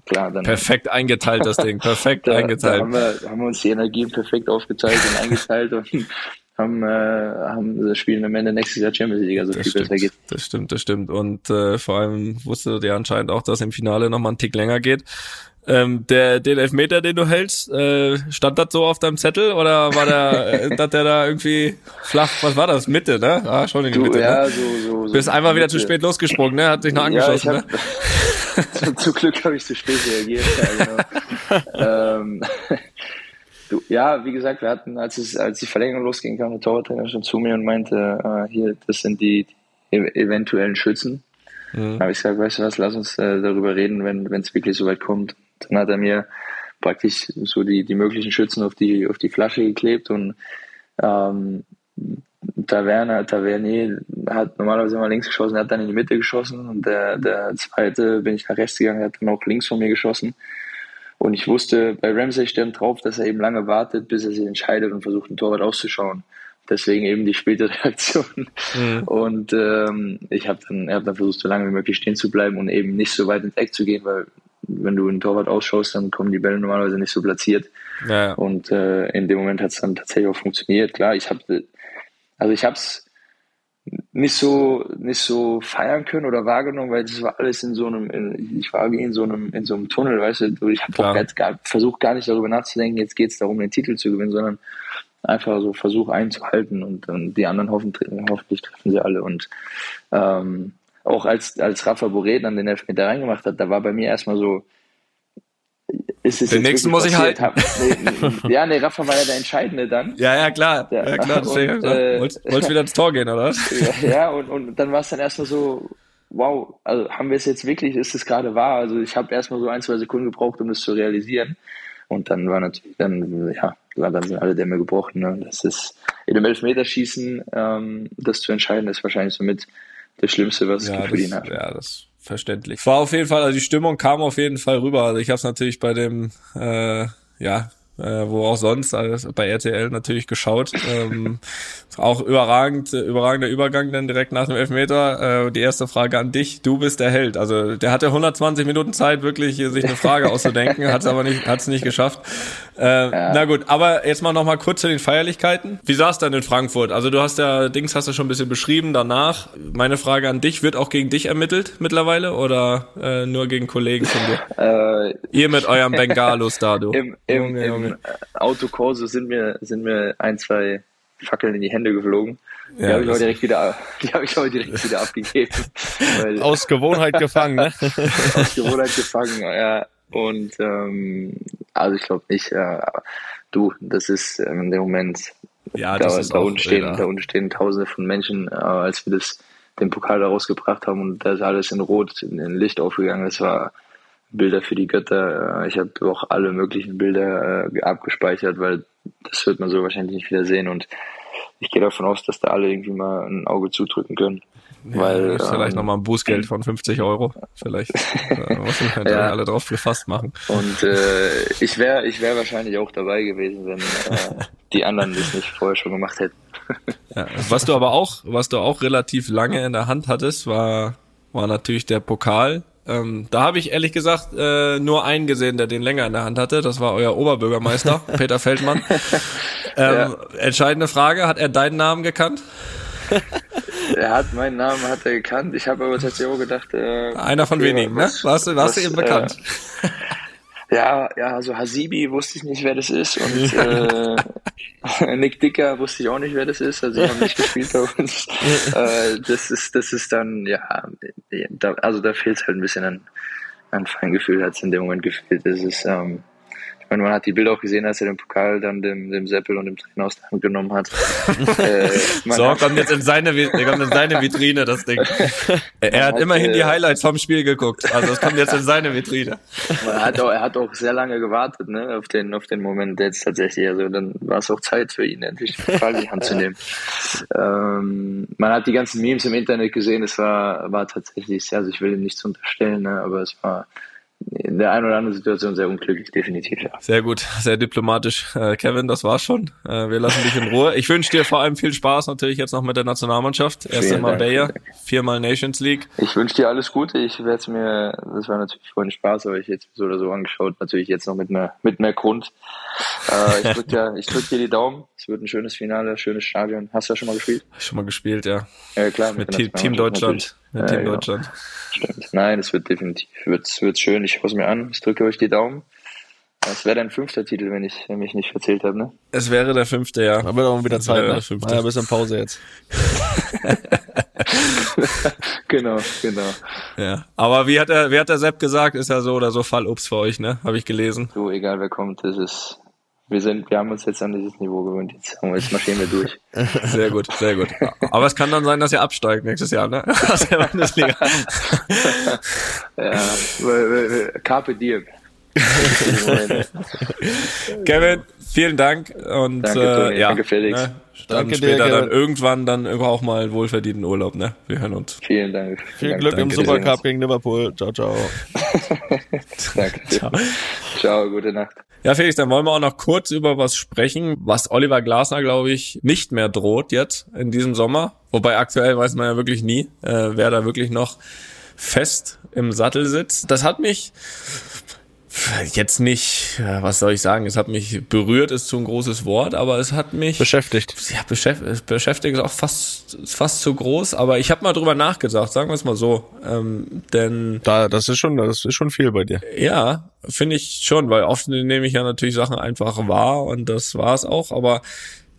klar, dann. Perfekt eingeteilt, das Ding. Perfekt [LAUGHS] da, eingeteilt. Da haben wir, haben wir uns die Energien perfekt aufgeteilt und eingeteilt und [LAUGHS] haben, äh, haben das Spiel am Ende nächstes Jahr Champions League, also das viel stimmt, besser geht. Das stimmt, das stimmt. Und äh, vor allem wusstet ihr anscheinend auch, dass im Finale nochmal einen Tick länger geht. Ähm, der, den Elfmeter, den du hältst, äh, stand das so auf deinem Zettel oder war der, äh, [LAUGHS] dass der da irgendwie flach, was war das? Mitte, ne? Ah, schon in die Mitte, ja, ne? so, so, so Bist einfach wieder zu spät losgesprungen, ne? Hat dich noch angeschossen, ja, hab, ne? [LAUGHS] zum, Glück habe ich zu spät reagiert, ja, genau. ähm, [LAUGHS] Du, ja, wie gesagt, wir hatten, als es, als die Verlängerung losging, kam der Torwarttrainer schon zu mir und meinte, äh, hier, das sind die, die eventuellen Schützen. Mhm. habe ich gesagt, weißt du was, lass uns äh, darüber reden, wenn es wirklich so weit kommt. Dann hat er mir praktisch so die, die möglichen Schützen auf die, auf die Flasche geklebt und ähm, Taverne, Tavernier hat normalerweise immer links geschossen, hat dann in die Mitte geschossen und der, der zweite bin ich nach rechts gegangen, hat dann auch links von mir geschossen. Und ich wusste, bei Ramsey stand drauf, dass er eben lange wartet, bis er sich entscheidet und versucht, ein Torwart auszuschauen. Deswegen eben die späte [LAUGHS] Reaktion. Mhm. Und ähm, ich habe dann, hab dann versucht, so lange wie möglich stehen zu bleiben und eben nicht so weit ins Eck zu gehen, weil wenn du einen Torwart ausschaust, dann kommen die Bälle normalerweise nicht so platziert. Ja. Und äh, in dem Moment hat es dann tatsächlich auch funktioniert. Klar, ich habe also ich habe es nicht so nicht so feiern können oder wahrgenommen, weil das war alles in so einem, in, ich war wie in so einem in so einem Tunnel, weißt du. Ich habe auch jetzt gar, versucht gar nicht darüber nachzudenken, jetzt geht es darum, den Titel zu gewinnen, sondern einfach so Versuch einzuhalten und, und die anderen hoffen, hoffentlich treffen sie alle und ähm, auch als als Rafa Boré dann den Elfmeter reingemacht hat, da war bei mir erstmal so ist es Den nächsten muss ich halten. Hab, nee, ja, nee, Rafa war ja der Entscheidende dann. Ja, ja, klar. Ja, ja klar. Und, äh, wolltest, wolltest wieder ins Tor gehen, oder? [LAUGHS] Ja, ja und, und dann war es dann erstmal so, wow, also haben wir es jetzt wirklich, ist es gerade wahr? Also ich habe erstmal so ein, zwei Sekunden gebraucht, um das zu realisieren. Und dann war natürlich, dann, ja, dann sind alle Dämme gebrochen. Ne? Das ist in einem Elfmeterschießen, ähm, das zu entscheiden, ist wahrscheinlich somit das Schlimmste, was ja, es für ihn hat. Ja, das verständlich. War auf jeden Fall, also die Stimmung kam auf jeden Fall rüber. Also ich habe es natürlich bei dem, äh, ja, äh, wo auch sonst, also bei RTL natürlich geschaut. Ähm, auch überragend, überragender Übergang dann direkt nach dem Elfmeter. Äh, die erste Frage an dich. Du bist der Held. Also der hatte 120 Minuten Zeit, wirklich sich eine Frage auszudenken, hat es aber nicht, hat es nicht geschafft. Äh, ja. Na gut, aber jetzt mal noch mal kurz zu den Feierlichkeiten. Wie sah es dann in Frankfurt? Also du hast ja Dings hast du schon ein bisschen beschrieben. Danach meine Frage an dich: Wird auch gegen dich ermittelt mittlerweile oder äh, nur gegen Kollegen von dir? Äh, Ihr mit eurem [LAUGHS] Bengalus da, du. Im, im, Junge, Junge. Im Autokorso sind mir sind mir ein zwei Fackeln in die Hände geflogen. Die ja, habe ich aber direkt wieder, die habe ich aber direkt wieder abgegeben. [LAUGHS] Weil, aus Gewohnheit gefangen, ne? [LAUGHS] aus Gewohnheit gefangen, ja. Und ähm, also ich glaube nicht, ja, du, das ist in dem Moment, ja, da, da, unten stehen, da unten stehen tausende von Menschen, äh, als wir das den Pokal da rausgebracht haben und da ist alles in Rot, in, in Licht aufgegangen. Das war Bilder für die Götter. Äh, ich habe auch alle möglichen Bilder äh, abgespeichert, weil das wird man so wahrscheinlich nicht wieder sehen und ich gehe davon aus, dass da alle irgendwie mal ein Auge zudrücken können. Ja, weil, vielleicht ähm, nochmal ein Bußgeld von 50 Euro. Vielleicht äh, muss man [LAUGHS] ja. alle drauf gefasst machen. Und äh, ich wäre ich wär wahrscheinlich auch dabei gewesen, wenn äh, die anderen das nicht vorher schon gemacht hätten. [LAUGHS] ja, was du aber auch, was du auch relativ lange in der Hand hattest, war, war natürlich der Pokal ähm, da habe ich ehrlich gesagt äh, nur einen gesehen, der den länger in der Hand hatte. Das war euer Oberbürgermeister, [LAUGHS] Peter Feldmann. Ähm, ja. Entscheidende Frage, hat er deinen Namen gekannt? [LAUGHS] er hat meinen Namen hat er gekannt. Ich habe aber tatsächlich auch gedacht. Äh, Einer von okay, wenigen, ne? Warst du, warst was, du eben bekannt? Äh, [LAUGHS] ja, ja, also Hasibi wusste ich nicht, wer das ist und [LAUGHS] äh, [LAUGHS] Nick Dicker wusste ich auch nicht, wer das ist. Also die haben nicht gespielt bei uns. [LAUGHS] äh, das ist, das ist dann, ja, da, also da fehlt es halt ein bisschen an, an Feingefühl, hat es in dem Moment gefehlt. Das ist, ähm, meine, man hat die Bilder auch gesehen, als er den Pokal dann dem, dem Seppel und dem Trainer aus der Hand genommen hat. [LAUGHS] äh, so, hat, kommt jetzt in seine, kommt in seine Vitrine, das Ding. Er hat, hat immerhin äh, die Highlights vom Spiel geguckt. Also das kommt jetzt in seine Vitrine. Man hat auch, er hat auch sehr lange gewartet, ne, auf den, auf den Moment jetzt tatsächlich. Also dann war es auch Zeit für ihn, endlich den Pokal in die Hand zu nehmen. Ähm, man hat die ganzen Memes im Internet gesehen, es war, war tatsächlich, also ich will ihm nichts unterstellen, ne, aber es war, in der einen oder anderen Situation sehr unglücklich, definitiv, ja. Sehr gut, sehr diplomatisch. Äh, Kevin, das war's schon. Äh, wir lassen dich in Ruhe. Ich wünsche dir vor allem viel Spaß natürlich jetzt noch mit der Nationalmannschaft. Erste Mal Bayer, viermal Nations League. Ich wünsche dir alles Gute. Ich werde es mir, das war natürlich vorhin Spaß, aber ich jetzt so oder so angeschaut, natürlich jetzt noch mit mehr, mit mehr Grund. Äh, ich drücke dir, ich drück dir die Daumen. Es wird ein schönes Finale, schönes Stadion. Hast du ja schon mal gespielt? Schon mal gespielt, ja. Ja, klar. Mit, mit Team Deutschland. Mit Team genau. Deutschland. Stimmt. Nein, es wird definitiv, wird, wird schön. Ich schaue es mir an. Ich drücke euch die Daumen. Es wäre dein fünfter Titel, wenn ich mich nicht verzählt habe, ne? Es wäre der fünfte, ja. Aber auch wieder Zeit, ne? Fünfte. Ja, bisschen Pause jetzt. [LAUGHS] genau, genau. Ja. Aber wie hat der, wie hat der Sepp gesagt, ist ja so oder so Fallobst für euch, ne? Habe ich gelesen. So, egal wer kommt, das ist wir sind, wir haben uns jetzt an dieses Niveau gewöhnt. Jetzt, jetzt marschieren wir durch. [LAUGHS] Sehr gut, sehr gut. Aber es kann dann sein, dass ihr absteigt nächstes Jahr, ne? [LAUGHS] Aus der Bundesliga. [LAUGHS] ja, Carpe Diem. [LAUGHS] Kevin, vielen Dank und Danke, äh, ja, Danke, Felix. Ne, dann Danke dir, später dann Kevin. irgendwann dann auch mal wohlverdienten Urlaub, ne? Wir hören uns. Vielen Dank. Viel Glück im danke, Supercup gegen Liverpool. Ciao, ciao. [LAUGHS] Danke. [LAUGHS] Ciao. Ciao, gute Nacht. Ja, Felix, dann wollen wir auch noch kurz über was sprechen, was Oliver Glasner, glaube ich, nicht mehr droht jetzt in diesem Sommer. Wobei aktuell weiß man ja wirklich nie, äh, wer da wirklich noch fest im Sattel sitzt. Das hat mich jetzt nicht, äh, was soll ich sagen, es hat mich berührt, ist zu ein großes Wort, aber es hat mich Beschäftigt. ja, beschäftigt, beschäftigt ist auch fast, ist fast zu groß, aber ich habe mal drüber nachgedacht, sagen wir es mal so. Ähm, denn Da, das ist schon, das ist schon viel bei dir. ja, finde ich schon, weil oft nehme ich ja natürlich Sachen einfach wahr und das war's auch, aber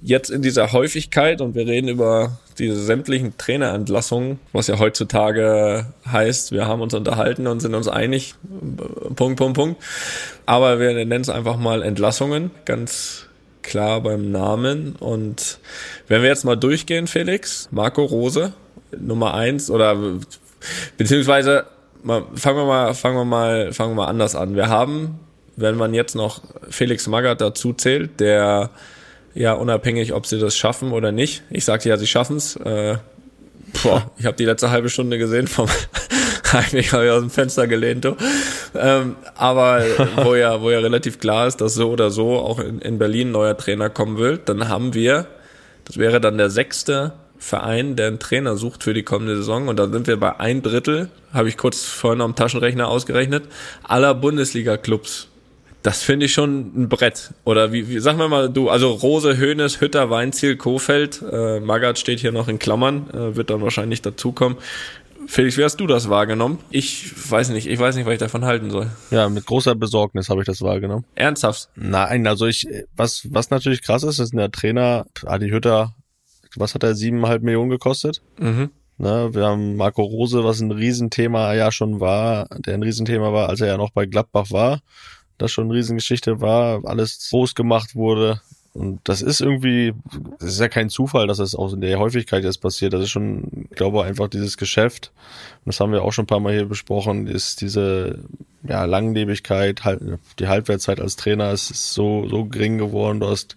jetzt in dieser Häufigkeit und wir reden über diese sämtlichen Trainerentlassungen, was ja heutzutage heißt, wir haben uns unterhalten und sind uns einig, Punkt, Punkt, Punkt. Aber wir nennen es einfach mal Entlassungen, ganz klar beim Namen. Und wenn wir jetzt mal durchgehen, Felix, Marco Rose, Nummer eins oder beziehungsweise mal, fangen wir mal, fangen wir mal, fangen wir mal anders an. Wir haben, wenn man jetzt noch Felix Magath dazu zählt, der ja unabhängig, ob sie das schaffen oder nicht. Ich sagte ja, sie schaffen's. Äh, boah, [LAUGHS] ich habe die letzte halbe Stunde gesehen vom [LAUGHS] Heimweg habe ich aus dem Fenster gelehnt. Du. Ähm, aber [LAUGHS] wo ja, wo ja relativ klar ist, dass so oder so auch in, in Berlin ein neuer Trainer kommen will, dann haben wir, das wäre dann der sechste Verein, der einen Trainer sucht für die kommende Saison. Und da sind wir bei ein Drittel, habe ich kurz vorhin am Taschenrechner ausgerechnet, aller Bundesliga-Clubs. Das finde ich schon ein Brett. Oder wie, wie sag mir mal du, also Rose, Höhnes, Hütter, Weinziel, Kofeld, äh, Magath steht hier noch in Klammern, äh, wird dann wahrscheinlich dazukommen. Felix, wie hast du das wahrgenommen? Ich weiß nicht, ich weiß nicht, was ich davon halten soll. Ja, mit großer Besorgnis habe ich das wahrgenommen. Ernsthaft? Nein, also ich, was, was natürlich krass ist, ist der Trainer, Adi Hütter, was hat er, siebeneinhalb Millionen gekostet? Mhm. Ne, wir haben Marco Rose, was ein Riesenthema ja schon war, der ein Riesenthema war, als er ja noch bei Gladbach war, das schon eine Riesengeschichte war, alles groß gemacht wurde. Und das ist irgendwie, das ist ja kein Zufall, dass das auch in der Häufigkeit jetzt passiert. Das ist schon, ich glaube, einfach dieses Geschäft, und das haben wir auch schon ein paar Mal hier besprochen, ist diese ja, Langlebigkeit, halt, die Halbwertszeit als Trainer ist, ist so, so gering geworden. Du hast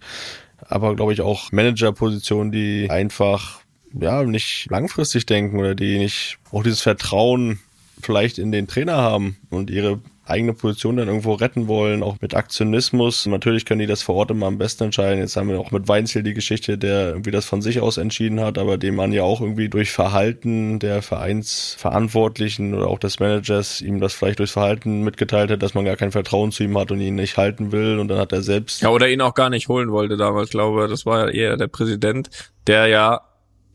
aber, glaube ich, auch Managerpositionen, die einfach ja nicht langfristig denken oder die nicht auch dieses Vertrauen vielleicht in den Trainer haben und ihre eigene Position dann irgendwo retten wollen, auch mit Aktionismus. Natürlich können die das vor Ort immer am besten entscheiden. Jetzt haben wir auch mit Weinziel die Geschichte, der irgendwie das von sich aus entschieden hat, aber dem man ja auch irgendwie durch Verhalten der Vereinsverantwortlichen oder auch des Managers ihm das vielleicht durchs Verhalten mitgeteilt hat, dass man gar kein Vertrauen zu ihm hat und ihn nicht halten will und dann hat er selbst Ja, oder ihn auch gar nicht holen wollte damals, glaube das war ja eher der Präsident, der ja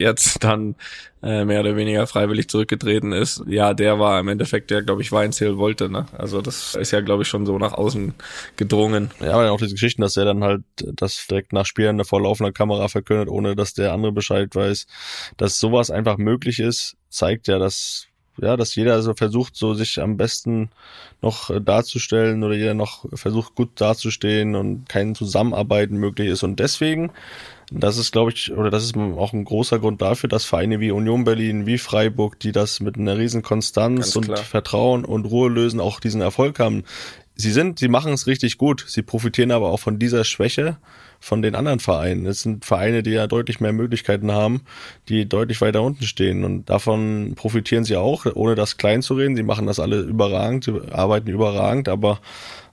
jetzt dann äh, mehr oder weniger freiwillig zurückgetreten ist. Ja, der war im Endeffekt der, glaube ich, Weinziel wollte. Ne? Also das ist ja, glaube ich, schon so nach außen gedrungen. Ja, aber auch diese Geschichten, dass er dann halt das direkt nach Spielen vor laufender Kamera verkündet, ohne dass der andere Bescheid weiß, dass sowas einfach möglich ist, zeigt ja, dass ja, dass jeder so versucht, so sich am besten noch äh, darzustellen oder jeder noch versucht, gut dazustehen und kein Zusammenarbeiten möglich ist. Und deswegen, das ist, glaube ich, oder das ist auch ein großer Grund dafür, dass Vereine wie Union Berlin, wie Freiburg, die das mit einer riesen Konstanz und. Vertrauen und Ruhe lösen, auch diesen Erfolg haben. Sie sind, sie machen es richtig gut. Sie profitieren aber auch von dieser Schwäche von den anderen Vereinen. Es sind Vereine, die ja deutlich mehr Möglichkeiten haben, die deutlich weiter unten stehen. Und davon profitieren sie auch, ohne das klein zu reden. Sie machen das alle überragend, arbeiten überragend, aber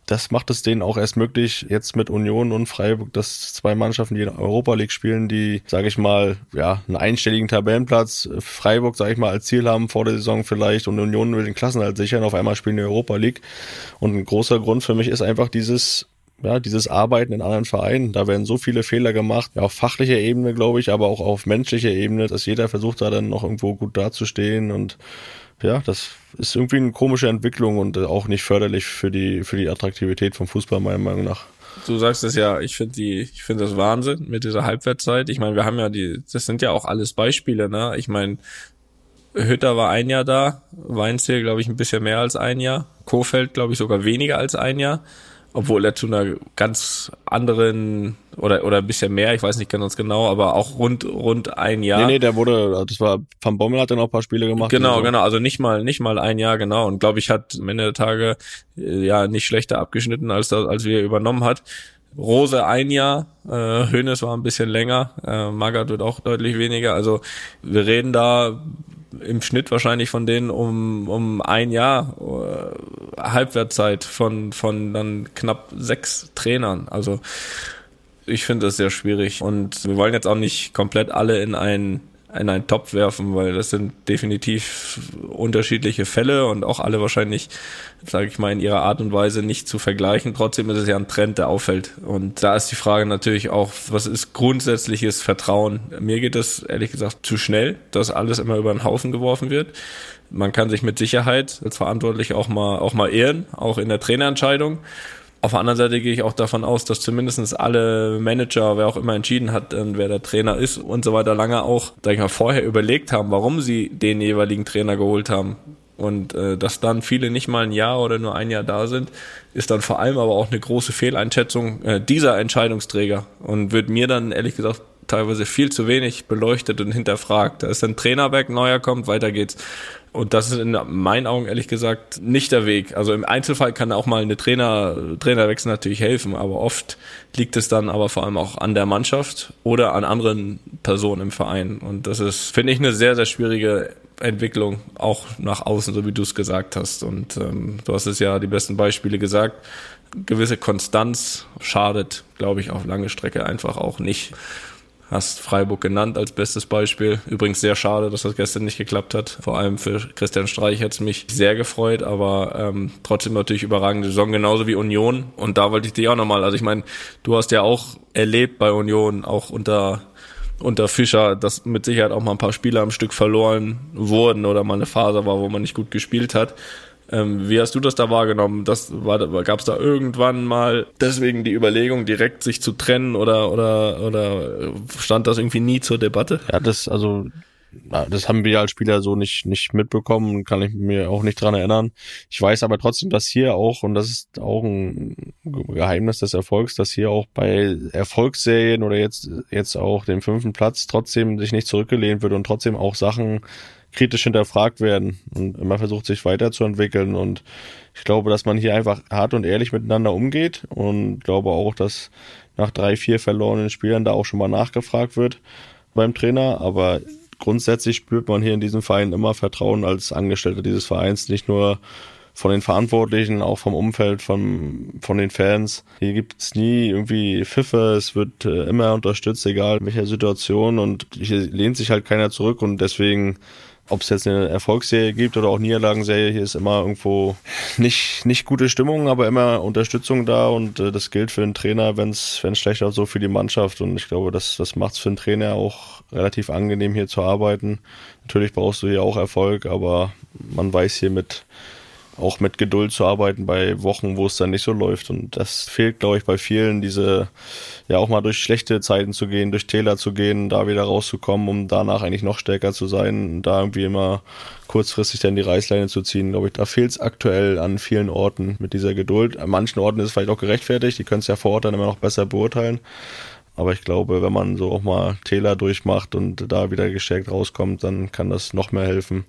das macht es denen auch erst möglich, jetzt mit Union und Freiburg, dass zwei Mannschaften, die in Europa League spielen, die, sage ich mal, ja, einen einstelligen Tabellenplatz, Freiburg, sage ich mal, als Ziel haben vor der Saison vielleicht und Union will den Klassenhalt sichern, auf einmal spielen die Europa League. Und ein großer Grund für mich ist einfach dieses ja, dieses Arbeiten in anderen Vereinen, da werden so viele Fehler gemacht, ja, auf fachlicher Ebene, glaube ich, aber auch auf menschlicher Ebene, dass jeder versucht, da dann noch irgendwo gut dazustehen und ja, das ist irgendwie eine komische Entwicklung und auch nicht förderlich für die, für die Attraktivität vom Fußball, meiner Meinung nach. Du sagst es ja, ich finde die, ich finde das Wahnsinn mit dieser Halbwertszeit. Ich meine, wir haben ja die, das sind ja auch alles Beispiele, ne? Ich meine, Hütter war ein Jahr da, Weinziel, glaube ich, ein bisschen mehr als ein Jahr, Kofeld, glaube ich, sogar weniger als ein Jahr. Obwohl er zu einer ganz anderen oder oder ein bisschen mehr, ich weiß nicht ganz genau, aber auch rund rund ein Jahr. Nee, nee, der wurde, das war, Van Bommel hat dann auch ein paar Spiele gemacht. Genau, so. genau, also nicht mal nicht mal ein Jahr genau und glaube ich hat am Ende der Tage äh, ja nicht schlechter abgeschnitten als das, als wir übernommen hat. Rose ein Jahr, äh, Hönes war ein bisschen länger, äh, Magath wird auch deutlich weniger. Also wir reden da im Schnitt wahrscheinlich von denen um, um ein Jahr äh, Halbwertzeit von, von dann knapp sechs Trainern. Also ich finde das sehr schwierig. Und wir wollen jetzt auch nicht komplett alle in einen in einen Topf werfen, weil das sind definitiv unterschiedliche Fälle und auch alle wahrscheinlich, sage ich mal, in ihrer Art und Weise nicht zu vergleichen. Trotzdem ist es ja ein Trend, der auffällt. Und da ist die Frage natürlich auch, was ist grundsätzliches Vertrauen? Mir geht es ehrlich gesagt zu schnell, dass alles immer über den Haufen geworfen wird. Man kann sich mit Sicherheit als Verantwortlich auch mal, auch mal ehren, auch in der Trainerentscheidung. Auf der anderen Seite gehe ich auch davon aus, dass zumindestens alle Manager, wer auch immer entschieden hat, wer der Trainer ist und so weiter, lange auch, sag ich mal, vorher überlegt haben, warum sie den jeweiligen Trainer geholt haben. Und äh, dass dann viele nicht mal ein Jahr oder nur ein Jahr da sind, ist dann vor allem aber auch eine große Fehleinschätzung äh, dieser Entscheidungsträger und wird mir dann ehrlich gesagt teilweise viel zu wenig beleuchtet und hinterfragt. Da ist ein Trainerberg neuer kommt, weiter geht's. Und das ist in meinen Augen ehrlich gesagt nicht der Weg. Also im Einzelfall kann auch mal eine Trainer, Trainerwechsel natürlich helfen, aber oft liegt es dann aber vor allem auch an der Mannschaft oder an anderen Personen im Verein. Und das ist, finde ich, eine sehr, sehr schwierige Entwicklung, auch nach außen, so wie du es gesagt hast. Und ähm, du hast es ja die besten Beispiele gesagt. Gewisse Konstanz schadet, glaube ich, auf lange Strecke einfach auch nicht hast Freiburg genannt als bestes Beispiel. Übrigens sehr schade, dass das gestern nicht geklappt hat. Vor allem für Christian Streich hat es mich sehr gefreut, aber ähm, trotzdem natürlich überragende Saison, genauso wie Union. Und da wollte ich dich auch nochmal, also ich meine, du hast ja auch erlebt bei Union, auch unter unter Fischer, dass mit Sicherheit auch mal ein paar Spieler am Stück verloren wurden oder mal eine Phase war, wo man nicht gut gespielt hat. Ähm, wie hast du das da wahrgenommen? Das war, gab es da irgendwann mal deswegen die Überlegung, direkt sich zu trennen oder oder oder stand das irgendwie nie zur Debatte? Ja, das also das haben wir als Spieler so nicht nicht mitbekommen, kann ich mir auch nicht dran erinnern. Ich weiß aber trotzdem, dass hier auch und das ist auch ein Geheimnis des Erfolgs, dass hier auch bei Erfolgsserien oder jetzt jetzt auch den fünften Platz trotzdem sich nicht zurückgelehnt wird und trotzdem auch Sachen kritisch hinterfragt werden. Und man versucht sich weiterzuentwickeln. Und ich glaube, dass man hier einfach hart und ehrlich miteinander umgeht. Und glaube auch, dass nach drei, vier verlorenen Spielern da auch schon mal nachgefragt wird beim Trainer, aber grundsätzlich spürt man hier in diesem Verein immer Vertrauen als Angestellter dieses Vereins, nicht nur von den Verantwortlichen, auch vom Umfeld, von, von den Fans. Hier gibt es nie irgendwie Pfiffe, es wird äh, immer unterstützt, egal in welcher Situation. Und hier lehnt sich halt keiner zurück. Und deswegen ob es jetzt eine Erfolgsserie gibt oder auch Niederlagenserie, hier ist immer irgendwo nicht, nicht gute Stimmung, aber immer Unterstützung da und äh, das gilt für einen Trainer, wenn es schlecht ist, so für die Mannschaft und ich glaube, das, das macht es für einen Trainer auch relativ angenehm hier zu arbeiten. Natürlich brauchst du hier auch Erfolg, aber man weiß hier mit auch mit Geduld zu arbeiten bei Wochen, wo es dann nicht so läuft. Und das fehlt, glaube ich, bei vielen, diese, ja, auch mal durch schlechte Zeiten zu gehen, durch Täler zu gehen, da wieder rauszukommen, um danach eigentlich noch stärker zu sein, da irgendwie immer kurzfristig dann die Reißleine zu ziehen, glaube ich, da fehlt es aktuell an vielen Orten mit dieser Geduld. An manchen Orten ist es vielleicht auch gerechtfertigt, die können es ja vor Ort dann immer noch besser beurteilen. Aber ich glaube, wenn man so auch mal Täler durchmacht und da wieder gestärkt rauskommt, dann kann das noch mehr helfen.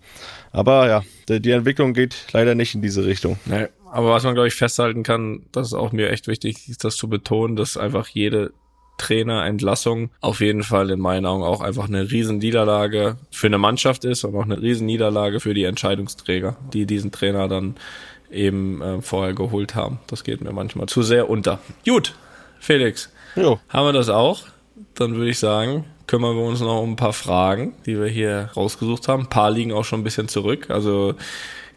Aber ja, die Entwicklung geht leider nicht in diese Richtung. Nee, aber was man, glaube ich, festhalten kann, das ist auch mir echt wichtig, ist das zu betonen, dass einfach jede Trainerentlassung auf jeden Fall in meinen Augen auch einfach eine riesen Niederlage für eine Mannschaft ist und auch eine riesen Niederlage für die Entscheidungsträger, die diesen Trainer dann eben äh, vorher geholt haben. Das geht mir manchmal zu sehr unter. Gut, Felix, Jo. haben wir das auch? Dann würde ich sagen, kümmern wir uns noch um ein paar Fragen, die wir hier rausgesucht haben. Ein paar liegen auch schon ein bisschen zurück. Also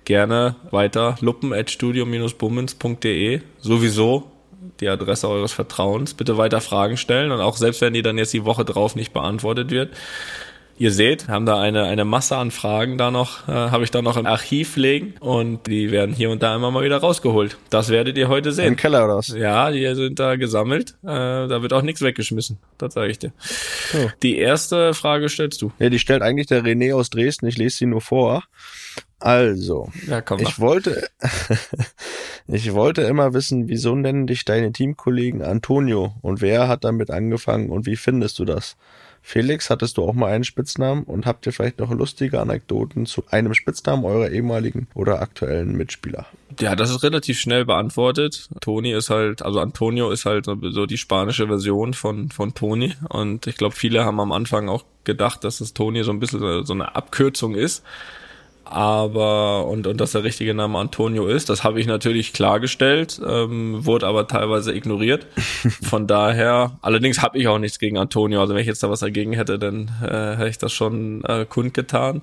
gerne weiter luppen.studio-bummens.de. Sowieso die Adresse eures Vertrauens. Bitte weiter Fragen stellen und auch selbst wenn die dann jetzt die Woche drauf nicht beantwortet wird, Ihr seht, wir haben da eine, eine Masse an Fragen da noch, äh, habe ich da noch im Archiv liegen und die werden hier und da immer mal wieder rausgeholt. Das werdet ihr heute sehen. Im Keller oder was? Ja, die sind da gesammelt. Äh, da wird auch nichts weggeschmissen. Das sage ich dir. So. Die erste Frage stellst du. Ja, die stellt eigentlich der René aus Dresden. Ich lese sie nur vor. Also, Ja, ich wollte, [LAUGHS] ich wollte immer wissen, wieso nennen dich deine Teamkollegen Antonio und wer hat damit angefangen und wie findest du das? Felix, hattest du auch mal einen Spitznamen und habt ihr vielleicht noch lustige Anekdoten zu einem Spitznamen eurer ehemaligen oder aktuellen Mitspieler? Ja, das ist relativ schnell beantwortet. Toni ist halt, also Antonio ist halt so- die spanische Version von, von Toni. Und ich glaube, viele haben am Anfang auch gedacht, dass es Toni so ein bisschen so eine Abkürzung ist. Aber, und, und dass der richtige Name Antonio ist, das habe ich natürlich klargestellt, ähm, wurde aber teilweise ignoriert. [LAUGHS] Von daher, allerdings habe ich auch nichts gegen Antonio. Also wenn ich jetzt da was dagegen hätte, dann äh, hätte ich das schon äh, kundgetan.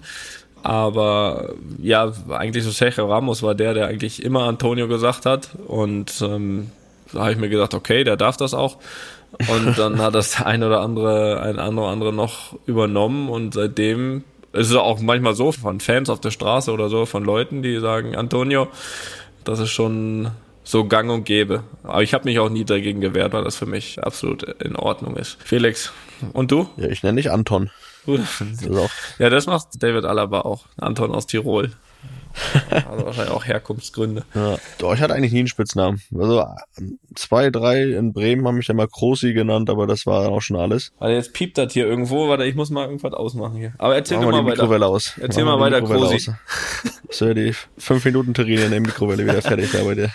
Aber ja, eigentlich so Sergio Ramos war der, der eigentlich immer Antonio gesagt hat. Und ähm, da habe ich mir gedacht, okay, der darf das auch. Und dann hat das [LAUGHS] ein oder andere, ein anderer andere noch übernommen und seitdem ist es auch manchmal so von Fans auf der Straße oder so, von Leuten, die sagen, Antonio, das ist schon so gang und gäbe. Aber ich habe mich auch nie dagegen gewehrt, weil das für mich absolut in Ordnung ist. Felix, und du? Ja, ich nenne dich Anton. Ist auch, Ja, das macht David Alaba auch. Anton aus Tirol. Also wahrscheinlich auch Herkunftsgründe. ja. Doch, ich hatte eigentlich nie einen Spitznamen. Also zwei, drei in Bremen haben mich dann mal Krosi genannt, aber das war dann auch schon alles. Warte, jetzt piept das hier irgendwo. Warte, ich muss mal irgendwas ausmachen hier. Aber erzähl Machen doch mal die Mikrowelle weiter. aus. Erzähl Machen mal weiter, Krosi. So, ja, die fünf Minuten Terrine in der Mikrowelle wieder fertig da bei dir.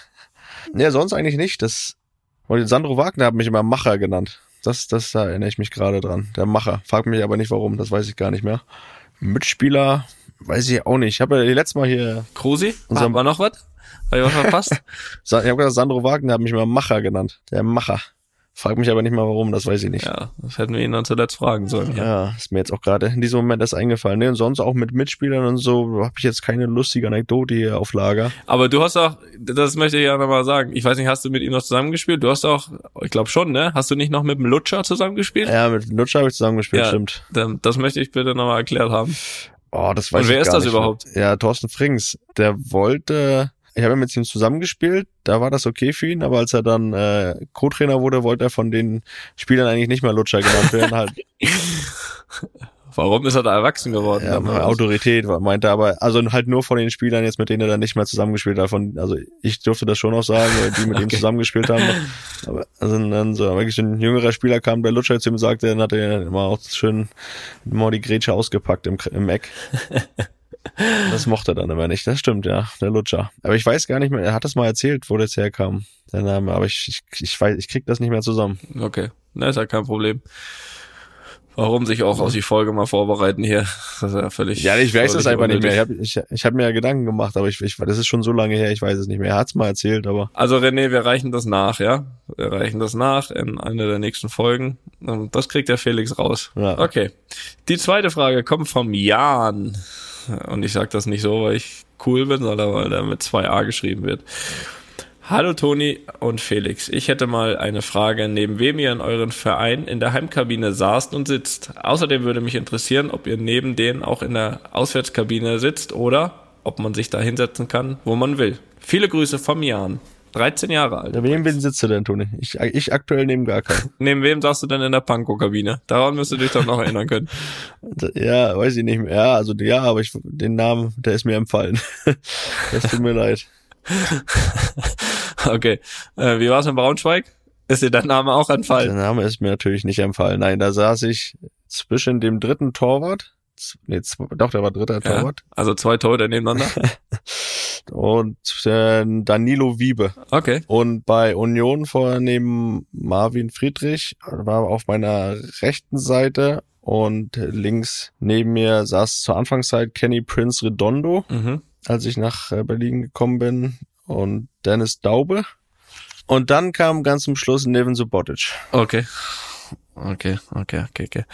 Ja, sonst eigentlich nicht. Das, und Sandro Wagner hat mich immer Macher genannt. Das, das da erinnere ich mich gerade dran. Der Macher. Frag mich aber nicht warum, das weiß ich gar nicht mehr. Mitspieler, weiß ich auch nicht. Ich habe ja letztes Mal hier, Krosi? War, war noch was? Habe ich was verpasst? [LAUGHS] Ich habe gesagt, Sandro Wagner hat mich immer Macher genannt. Der Macher. Frag mich aber nicht mal warum, das weiß ich nicht. ja, das hätten wir ihn dann zuletzt fragen sollen. Ja. Ja, ist mir jetzt auch gerade in diesem Moment erst eingefallen. Nee, und sonst auch mit Mitspielern und so habe ich jetzt keine lustige Anekdote hier auf Lager. Aber du hast auch, das möchte ich ja nochmal sagen. Ich weiß nicht, hast du mit ihm noch zusammengespielt? Du hast auch, ich glaube schon, ne? Hast du nicht noch mit dem Lutscher zusammengespielt? Ja, mit Lutscher habe ich zusammengespielt, Ja. stimmt. Das möchte ich bitte nochmal erklärt haben. Oh, das weiß Und wer ich ist gar das nicht. überhaupt? Ja, Thorsten Frings. Der wollte, ich habe ja mit ihm zusammengespielt, da war das okay für ihn, aber als er dann äh, Co-Trainer wurde, wollte er von den Spielern eigentlich nicht mehr Lutscher genannt werden. halt [LAUGHS] Warum ist er da erwachsen geworden? ja, Autorität meinte er aber, also halt nur von den Spielern jetzt, mit denen er dann nicht mehr zusammengespielt hat. Von, also ich durfte das schon noch sagen, weil die mit ihm [LAUGHS] Okay. zusammengespielt haben. Aber also dann so wirklich ein jüngerer Spieler kam, der Lutscher zu ihm sagte, dann hat er immer auch schön immer die Grätsche ausgepackt im, im Eck. [LAUGHS] Das mochte er dann immer nicht. Das stimmt, ja, der Lutscher. Aber ich weiß gar nicht mehr, er hat das mal erzählt, wo das herkam, der Name. Aber ich, ich, ich weiß, ich krieg das nicht mehr zusammen. Okay, na ist ja kein Problem. Warum sich auch aus die Folge mal vorbereiten hier? [LAUGHS] Das ist ja völlig. Ja, ich weiß das einfach nicht mehr. Ich habe ich, ich hab mir ja Gedanken gemacht, aber ich, ich, das ist schon so lange her, ich weiß es nicht mehr. Er hat's mal erzählt, aber Also René, wir reichen das nach, ja? Wir reichen das nach in einer der nächsten Folgen. Und Das kriegt der Felix raus. Ja. Okay. Die zweite Frage kommt vom Jan. Und ich sag das nicht so, weil ich cool bin, sondern weil da mit zwei A geschrieben wird. Hallo Toni und Felix. Ich hätte mal eine Frage, neben wem ihr in euren Verein in der Heimkabine saßt und sitzt. Außerdem würde mich interessieren, ob ihr neben denen auch in der Auswärtskabine sitzt oder ob man sich da hinsetzen kann, wo man will. Viele Grüße vom Jan. 13 Jahre alt. neben wem sitzt du denn, Toni? Ich, ich aktuell neben gar keinen. [LAUGHS] Neben wem saßt du denn in der Panko-Kabine? Daran müsst ihr dich doch noch erinnern können. Ja, weiß ich nicht mehr. Ja, also ja, aber ich den Namen, der ist mir empfallen. [LAUGHS] Das tut mir leid. [LAUGHS] Okay. Äh, wie war's in Braunschweig? Ist dir dein Name auch Der entfallen? Name ist mir natürlich nicht empfallen. Nein, da saß ich zwischen dem dritten Torwart, nee, doch, der war dritter Ja, Torwart, also zwei Tore nebeneinander. [LAUGHS] und äh, Danilo Wiebe. Okay. Und bei Union vor neben Marvin Friedrich war auf meiner rechten Seite und links neben mir saß zur Anfangszeit Kenny Prince Redondo, Mhm. als ich nach äh, Berlin gekommen bin und Dennis Daube. Und dann kam ganz zum Schluss Neven Subotic. Okay. Okay, okay, okay, okay.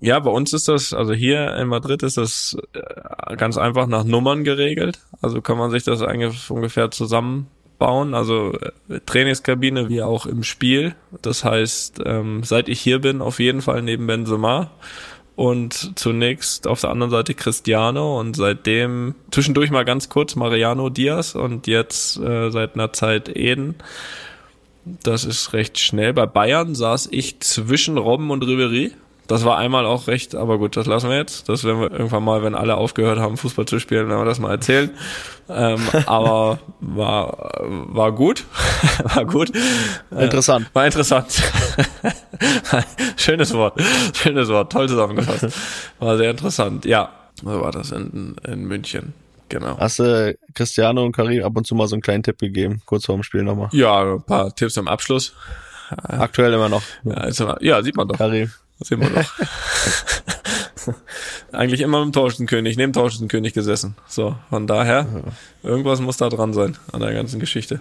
Ja, bei uns ist das, also hier in Madrid ist das äh, ganz einfach nach Nummern geregelt. Also kann man sich das eigentlich ungefähr zusammenbauen. Also äh, Trainingskabine wie auch im Spiel. Das heißt, ähm, seit ich hier bin, auf jeden Fall neben Benzema. Und zunächst auf der anderen Seite Cristiano und seitdem zwischendurch mal ganz kurz Mariano Diaz und jetzt äh, seit einer Zeit Eden. Das ist recht schnell. Bei Bayern saß ich zwischen Robben und Ribery. Das war einmal auch recht, aber gut, das lassen wir jetzt. Das werden wir irgendwann mal, wenn alle aufgehört haben, Fußball zu spielen, werden wir das mal erzählen. ähm, [LAUGHS] aber war, war gut. [LAUGHS] war gut. Interessant. Äh, war interessant. [LAUGHS] Schönes Wort. Schönes Wort. Toll zusammengefasst. War sehr interessant. Ja. So war das in, in München. Genau. Hast du Cristiano und Karim ab und zu mal so einen kleinen Tipp gegeben, kurz vor dem Spiel nochmal? Ja, ein paar Tipps am Abschluss. Aktuell immer noch. Ja, also, ja sieht man doch. Karim. Sehen wir doch. [LAUGHS] Eigentlich immer mit dem Torschützenkönig, neben Torschützenkönig gesessen. So, von daher, irgendwas muss da dran sein an der ganzen Geschichte.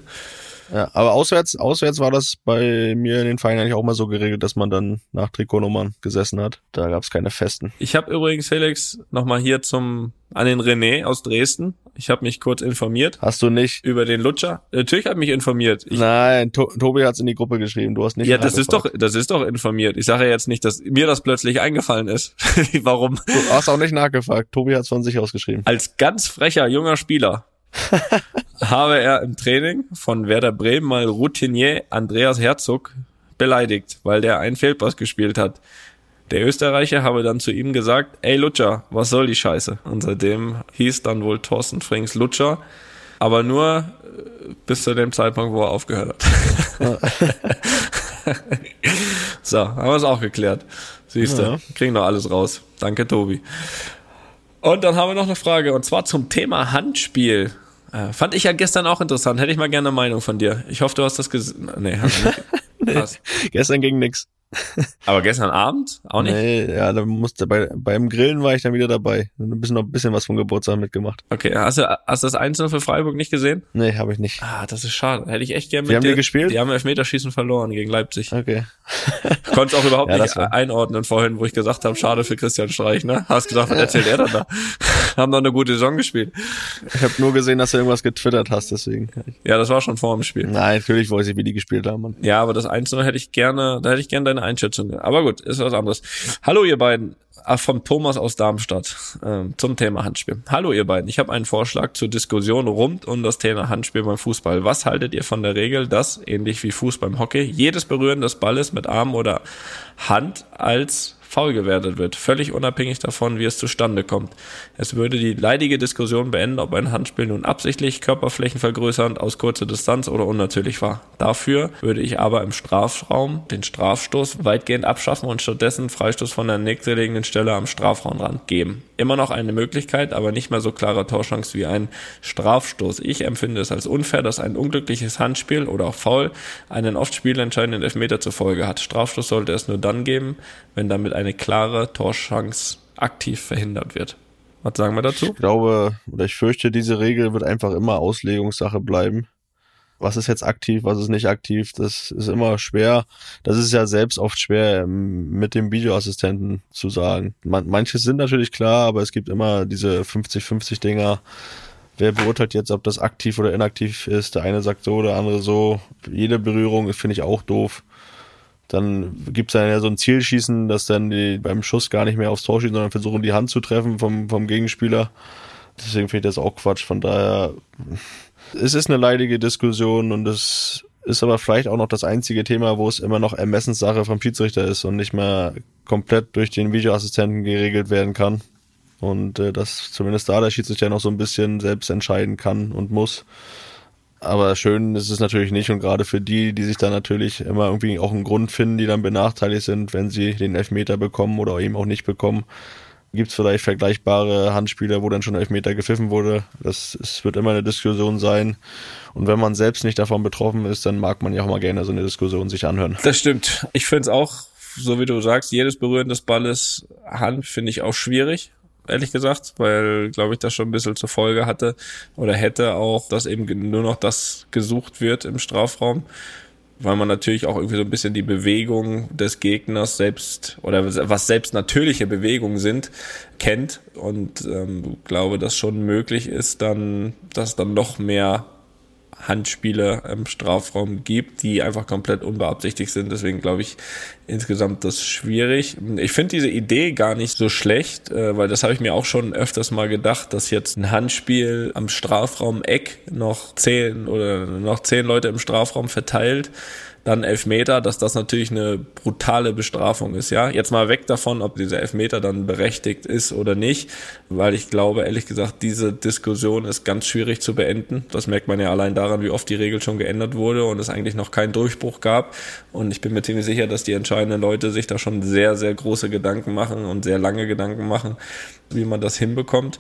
Ja, aber auswärts, auswärts war das bei mir in den Vereinen eigentlich auch mal so geregelt, dass man dann nach Trikotnummern gesessen hat. Da gab es keine festen. Ich habe übrigens, Felix, nochmal hier zum an den René aus Dresden. Ich habe mich kurz informiert. Hast du nicht? Über den Lutscher. Natürlich habe ich mich informiert. Ich, Nein, to Tobi hat's in die Gruppe geschrieben. Du hast nicht. ja, das ist doch, das ist doch informiert. Ich sage ja jetzt nicht, dass mir das plötzlich eingefallen ist. [LAUGHS] Warum? Du hast auch nicht nachgefragt. Tobi hat's von sich aus geschrieben. Als ganz frecher junger Spieler habe er im Training von Werder Bremen mal Routinier Andreas Herzog beleidigt, weil der einen Fehlpass gespielt hat. Der Österreicher habe dann zu ihm gesagt, ey Lutscher, was soll die Scheiße? Und seitdem hieß dann wohl Thorsten Frings Lutscher, aber nur äh, bis zu dem Zeitpunkt, wo er aufgehört hat. [LAUGHS] so, haben wir es auch geklärt. Siehst du, Ja. kriegen doch alles raus. Danke, Tobi. Und dann haben wir noch eine Frage, und zwar zum Thema Handspiel. Äh, fand ich ja gestern auch interessant. Hätte ich mal gerne eine Meinung von dir. Ich hoffe, du hast das gesehen. Nee, hast nicht. [LAUGHS] Was? Gestern ging nix. [LAUGHS] Aber gestern Abend auch nicht? Nee, ja, da musste bei beim Grillen war ich dann wieder dabei. Ein bisschen noch ein bisschen was vom Geburtstag mitgemacht. Okay, hast du, hast du das Einzelne für Freiburg nicht gesehen? Nee, habe ich nicht. Ah, das ist schade. Hätte ich echt gerne mit haben dir. die gespielt? Die haben Elfmeterschießen verloren gegen Leipzig. Okay. Konnte es auch überhaupt [LAUGHS] Ja, nicht einordnen vorhin, wo ich gesagt habe, schade für Christian Streich, ne? Hast gesagt, was erzählt er dann da? [LAUGHS] haben doch eine gute Saison gespielt. Ich habe nur gesehen, dass du irgendwas getwittert hast, deswegen. Ja, das war schon vor dem Spiel. Nein, natürlich weiß ich, wie die gespielt haben. Mann. Ja, aber das Einzelne hätte ich gerne, da hätte ich gerne deine Einschätzung. Aber gut, ist was anderes. Hallo ihr beiden, Ah, vom Thomas aus Darmstadt ähm, zum Thema Handspiel. Hallo ihr beiden, ich habe einen Vorschlag zur Diskussion rund um das Thema Handspiel beim Fußball. Was haltet ihr von der Regel, dass, ähnlich wie Fuß beim Hockey, jedes Berühren des Balles mit Arm oder Hand als faul gewertet wird, völlig unabhängig davon, wie es zustande kommt. Es würde die leidige Diskussion beenden, ob ein Handspiel nun absichtlich, körperflächenvergrößernd, aus kurzer Distanz oder unnatürlich war. Dafür würde ich aber im Strafraum den Strafstoß weitgehend abschaffen und stattdessen Freistoß von der nächstgelegenen Stelle am Strafraumrand geben. Immer noch eine Möglichkeit, aber nicht mehr so klare Torchance wie ein Strafstoß. Ich empfinde es als unfair, dass ein unglückliches Handspiel oder auch Foul einen oft spielentscheidenden Elfmeter zur Folge hat. Strafstoß sollte es nur dann geben, wenn damit eine klare Torchance aktiv verhindert wird. Was sagen wir dazu? Ich glaube, oder ich fürchte, diese Regel wird einfach immer Auslegungssache bleiben. Was ist jetzt aktiv, was ist nicht aktiv, das ist immer schwer. Das ist ja selbst oft schwer ähm, mit dem Videoassistenten zu sagen. Man, manche sind natürlich klar, aber es gibt immer diese 50-50 Dinger. Wer beurteilt jetzt, ob das aktiv oder inaktiv ist? Der eine sagt so, der andere so. Jede Berührung finde ich auch doof. Dann gibt's dann ja so ein Zielschießen, dass dann die beim Schuss gar nicht mehr aufs Tor schießen, sondern versuchen, die Hand zu treffen vom, vom Gegenspieler. Deswegen finde ich das auch Quatsch. Von daher, es ist eine leidige Diskussion und es ist aber vielleicht auch noch das einzige Thema, wo es immer noch Ermessenssache vom Schiedsrichter ist und nicht mehr komplett durch den Videoassistenten geregelt werden kann. Und äh, dass zumindest da der Schiedsrichter noch so ein bisschen selbst entscheiden kann und muss. Aber schön ist es natürlich nicht und gerade für die, die sich da natürlich immer irgendwie auch einen Grund finden, die dann benachteiligt sind, wenn sie den Elfmeter bekommen oder eben auch nicht bekommen, gibt es vielleicht vergleichbare Handspieler, wo dann schon Elfmeter gepfiffen wurde. Das es wird immer eine Diskussion sein. Und wenn man selbst nicht davon betroffen ist, dann mag man ja auch mal gerne so eine Diskussion sich anhören. Das stimmt. Ich finde es auch, so wie du sagst, jedes Berühren des Balles Hand finde ich auch schwierig. Ehrlich gesagt, weil, glaube ich, das schon ein bisschen zur Folge hatte oder hätte auch, dass eben nur noch das gesucht wird im Strafraum, weil man natürlich auch irgendwie so ein bisschen die Bewegung des Gegners selbst oder was selbst natürliche Bewegungen sind, kennt. Und ähm, glaube, dass schon möglich ist, dann, dass dann noch mehr Handspiele im Strafraum gibt, die einfach komplett unbeabsichtigt sind. Deswegen glaube ich insgesamt das schwierig. Ich finde diese Idee gar nicht so schlecht, äh, weil das habe ich mir auch schon öfters mal gedacht, dass jetzt ein Handspiel am Strafraum Eck noch zehn oder noch zehn Leute im Strafraum verteilt dann Elfmeter, dass das natürlich eine brutale Bestrafung ist, ja. Jetzt mal weg davon, ob dieser Elfmeter dann berechtigt ist oder nicht, weil ich glaube, ehrlich gesagt, diese Diskussion ist ganz schwierig zu beenden. Das merkt man ja allein daran, wie oft die Regel schon geändert wurde und es eigentlich noch keinen Durchbruch gab. Und ich bin mir ziemlich sicher, dass die entscheidenden Leute sich da schon sehr, sehr große Gedanken machen und sehr lange Gedanken machen, wie man das hinbekommt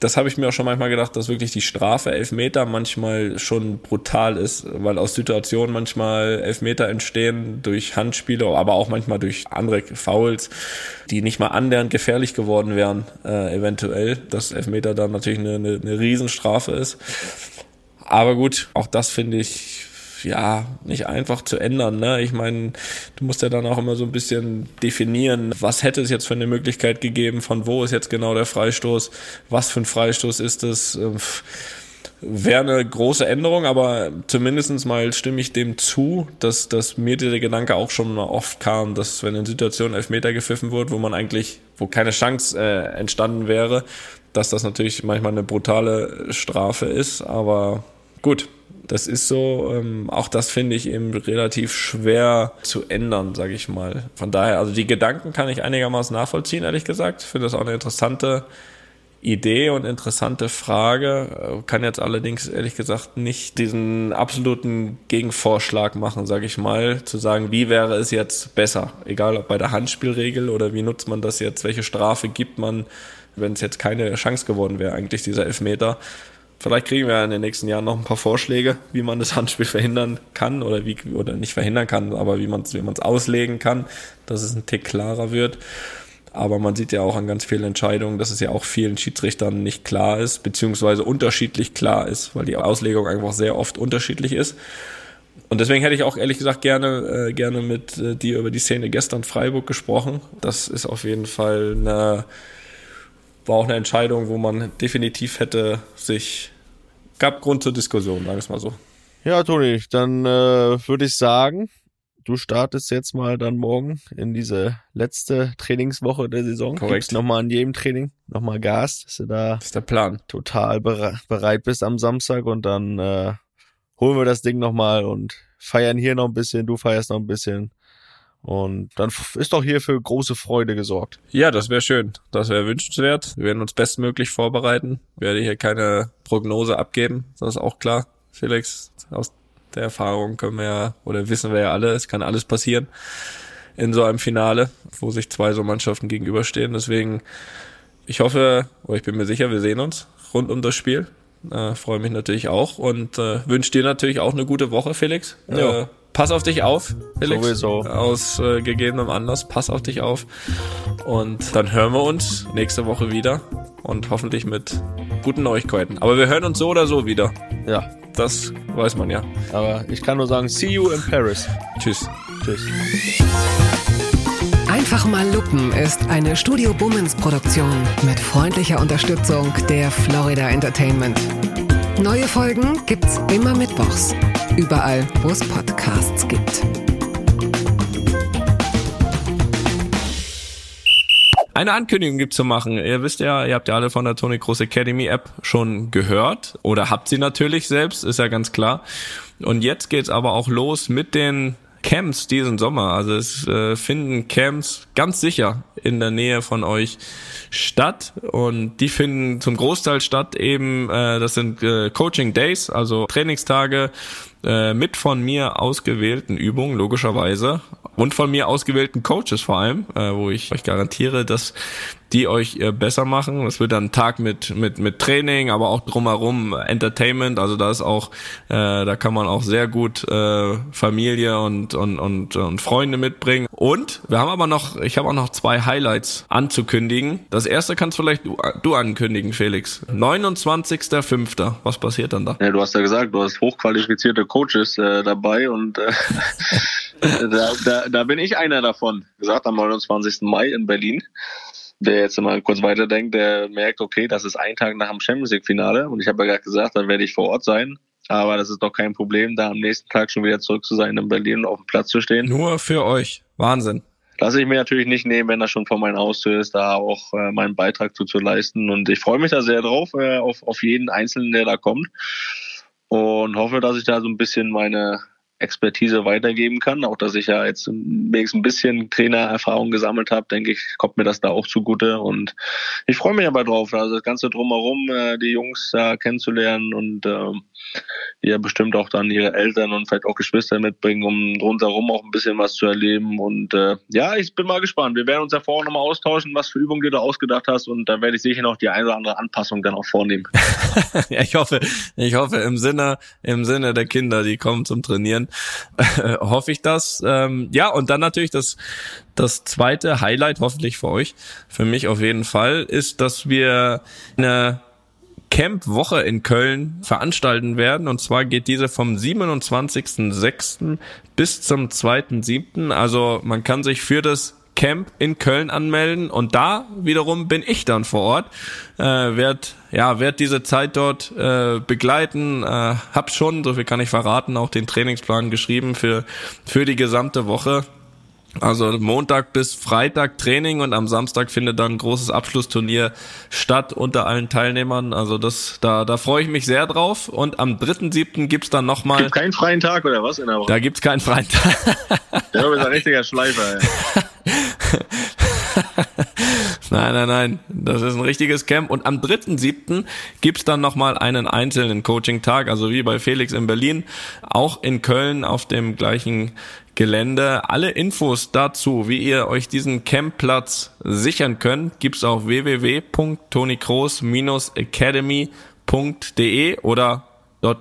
das habe ich mir auch schon manchmal gedacht, dass wirklich die Strafe Elfmeter manchmal schon brutal ist, weil aus Situationen manchmal Elfmeter entstehen durch Handspiele, aber auch manchmal durch andere Fouls, die nicht mal annähernd gefährlich geworden wären, äh, eventuell, dass Elfmeter dann natürlich eine, eine, eine Riesenstrafe ist. Aber gut, auch das finde ich ja nicht einfach zu ändern. Ne? Ich meine, du musst ja dann auch immer so ein bisschen definieren, was hätte es jetzt für eine Möglichkeit gegeben, von wo ist jetzt genau der Freistoß, was für ein Freistoß ist es. Ähm, wäre eine große Änderung, aber zumindestens mal stimme ich dem zu, dass, dass mir dieser Gedanke auch schon mal oft kam, dass wenn in Situationen Elfmeter gepfiffen wird, wo man eigentlich, wo keine Chance äh, entstanden wäre, dass das natürlich manchmal eine brutale Strafe ist, aber gut, das ist so. Ähm, auch das finde ich eben relativ schwer zu ändern, sage ich mal. Von daher, also die Gedanken kann ich einigermaßen nachvollziehen, ehrlich gesagt. Finde das auch eine interessante Idee und interessante Frage. Äh, kann jetzt allerdings ehrlich gesagt nicht diesen absoluten Gegenvorschlag machen, sage ich mal, zu sagen, wie wäre es jetzt besser, egal ob bei der Handspielregel oder wie nutzt man das jetzt, welche Strafe gibt man, wenn es jetzt keine Chance geworden wäre, eigentlich dieser Elfmeter. Vielleicht kriegen wir in den nächsten Jahren noch ein paar Vorschläge, wie man das Handspiel verhindern kann oder wie oder nicht verhindern kann, aber wie man es wie man es auslegen kann, dass es ein Tick klarer wird. Aber man sieht ja auch an ganz vielen Entscheidungen, dass es ja auch vielen Schiedsrichtern nicht klar ist, beziehungsweise unterschiedlich klar ist, weil die Auslegung einfach sehr oft unterschiedlich ist. Und deswegen hätte ich auch ehrlich gesagt gerne, äh, gerne mit äh, dir über die Szene gestern Freiburg gesprochen. Das ist auf jeden Fall eine, war auch eine Entscheidung, wo man definitiv hätte sich gab Grund zur Diskussion, sagen wir es mal so. Ja, Toni, dann äh, würde ich sagen, du startest jetzt mal dann morgen in diese letzte Trainingswoche der Saison. Korrekt. nochmal an jedem Training nochmal Gas, dass du da das ist der Plan. total bere bereit bist am Samstag und dann äh, holen wir das Ding nochmal und feiern hier noch ein bisschen, du feierst noch ein bisschen. Und dann ist doch hier für große Freude gesorgt. Ja, das wäre schön. Das wäre wünschenswert. Wir werden uns bestmöglich vorbereiten. Ich werde hier keine Prognose abgeben. Das ist auch klar. Felix, aus der Erfahrung können wir ja, oder wissen wir ja alle, es kann alles passieren in so einem Finale, wo sich zwei so Mannschaften gegenüberstehen. Deswegen, ich hoffe, oder ich bin mir sicher, wir sehen uns rund um das Spiel. Äh, Freue mich natürlich auch und äh, wünsche dir natürlich auch eine gute Woche, Felix. Ja. Äh, pass auf dich auf, Felix. Sowieso. Aus äh, gegebenem Anlass, pass auf dich auf. Und dann hören wir uns nächste Woche wieder und hoffentlich mit guten Neuigkeiten. Aber wir hören uns so oder so wieder. Ja, Das weiß man ja. aber ich kann nur sagen, see you in Paris. Tschüss. Tschüss. Einfach mal Lupen ist eine Studio Bummens Produktion mit freundlicher Unterstützung der Florida Entertainment. Neue Folgen gibt's immer mittwochs. Überall, wo es Podcasts gibt. Eine Ankündigung gibt zu machen. Ihr wisst ja, ihr habt ja alle von der Tony Cross Academy App schon gehört oder habt sie natürlich selbst, ist ja ganz klar. Und jetzt geht's aber auch los mit den Camps diesen Sommer. Also es äh, finden Camps ganz sicher in der Nähe von euch statt und die finden zum Großteil statt eben, äh, das sind äh, Coaching Days, also Trainingstage äh, mit von mir ausgewählten Übungen, logischerweise, und von mir ausgewählten Coaches vor allem, äh, wo ich euch garantiere, dass die euch äh, besser machen. Es wird dann ein Tag mit mit mit Training, aber auch drumherum Entertainment. Also da ist auch, äh, da kann man auch sehr gut äh, Familie und und und und Freunde mitbringen. Und wir haben aber noch, ich habe auch noch zwei Highlights anzukündigen. Das erste kannst vielleicht du, du ankündigen, Felix. 29.05. Was passiert dann da? Ja, du hast ja gesagt, du hast hochqualifizierte Coaches äh, dabei und äh, [LAUGHS] da, da, da bin ich einer davon. Gesagt am 29. Mai in Berlin. Wer jetzt mal kurz weiterdenkt, der merkt, okay, das ist ein Tag nach dem Champions League Finale und ich habe ja gerade gesagt, dann werde ich vor Ort sein. Aber das ist doch kein Problem, da am nächsten Tag schon wieder zurück zu sein in Berlin und auf dem Platz zu stehen. Nur für euch. Wahnsinn. Lasse ich mir natürlich nicht nehmen, wenn das schon vor meiner Haustür ist, da auch äh, meinen Beitrag zu, zu leisten. Und ich freue mich da sehr drauf, äh, auf, auf jeden Einzelnen, der da kommt. Und hoffe, dass ich da so ein bisschen meine Expertise weitergeben kann. Auch dass ich ja jetzt wenigstens ein bisschen Trainererfahrung gesammelt habe, denke ich, kommt mir das da auch zugute. Und ich freue mich aber drauf, also das Ganze drumherum, äh, die Jungs da kennenzulernen und ähm, ja bestimmt auch dann ihre Eltern und vielleicht auch Geschwister mitbringen, um rundherum auch ein bisschen was zu erleben. Und äh, ja, ich bin mal gespannt. Wir werden uns ja vorher nochmal austauschen, was für Übungen du da ausgedacht hast. Und da werde ich sicher noch die eine oder andere Anpassung dann auch vornehmen. [LAUGHS] ja, ich hoffe, ich hoffe im Sinne, im Sinne der Kinder, die kommen zum Trainieren, [LAUGHS] hoffe ich das. Ähm, ja, und dann natürlich das, das zweite Highlight, hoffentlich für euch, für mich auf jeden Fall, ist, dass wir eine Camp-Woche in Köln veranstalten werden. Und zwar geht diese vom 27.06. bis zum 2.07. Also man kann sich für das Camp in Köln anmelden und da wiederum bin ich dann vor Ort, äh, werd ja werd diese Zeit dort äh, begleiten, äh, hab schon, so viel kann ich verraten, auch den Trainingsplan geschrieben für für die gesamte Woche also Montag bis Freitag Training und am Samstag findet dann ein großes Abschlussturnier statt unter allen Teilnehmern. Also das, da, da freue ich mich sehr drauf. Und am 3.7. gibt's dann nochmal. Gibt keinen freien Tag oder was in der Woche? Da gibt's keinen freien Tag. Ja, du bist ein richtiger Schleifer. Ey. [LAUGHS] nein, nein, nein. Das ist ein richtiges Camp. Und am 3.7. gibt's dann nochmal einen einzelnen Coaching-Tag, also wie bei Felix in Berlin, auch in Köln auf dem gleichen Gelände. Alle Infos dazu, wie ihr euch diesen Campplatz sichern könnt, gibt's auf www.tonikroos-academy.de oder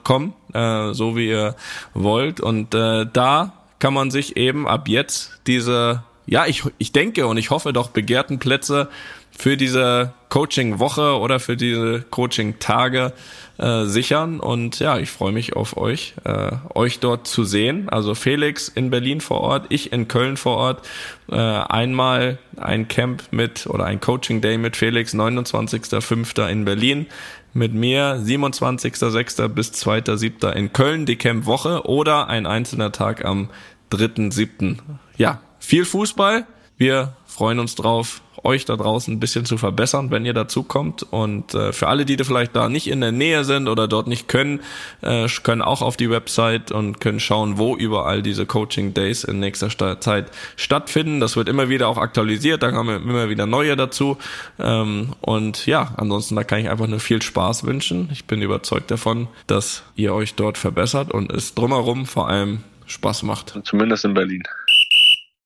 .com, äh, so wie ihr wollt. Und äh, da kann man sich eben ab jetzt diese, ja, ich, ich denke und ich hoffe doch begehrten Plätze für diese Coaching-Woche oder für diese Coaching-Tage äh, sichern. Und ja, ich freue mich auf euch, äh, euch dort zu sehen. Also Felix in Berlin vor Ort, ich in Köln vor Ort. Äh, einmal ein Camp mit oder ein Coaching Day mit Felix, 29.05. in Berlin. Mit mir 27.06. bis 2.07. in Köln, die Camp-Woche oder ein einzelner Tag am 3.07. Ja, viel Fußball. Wir freuen uns drauf euch da draußen ein bisschen zu verbessern, wenn ihr dazu kommt. Und äh, für alle, die da vielleicht da nicht in der Nähe sind oder dort nicht können, äh, können auch auf die Website und können schauen, wo überall diese Coaching Days in nächster Zeit stattfinden. Das wird immer wieder auch aktualisiert, da kommen immer wieder neue dazu. Ähm, und ja, ansonsten da kann ich einfach nur viel Spaß wünschen. Ich bin überzeugt davon, dass ihr euch dort verbessert und es drumherum vor allem Spaß macht. Zumindest in Berlin.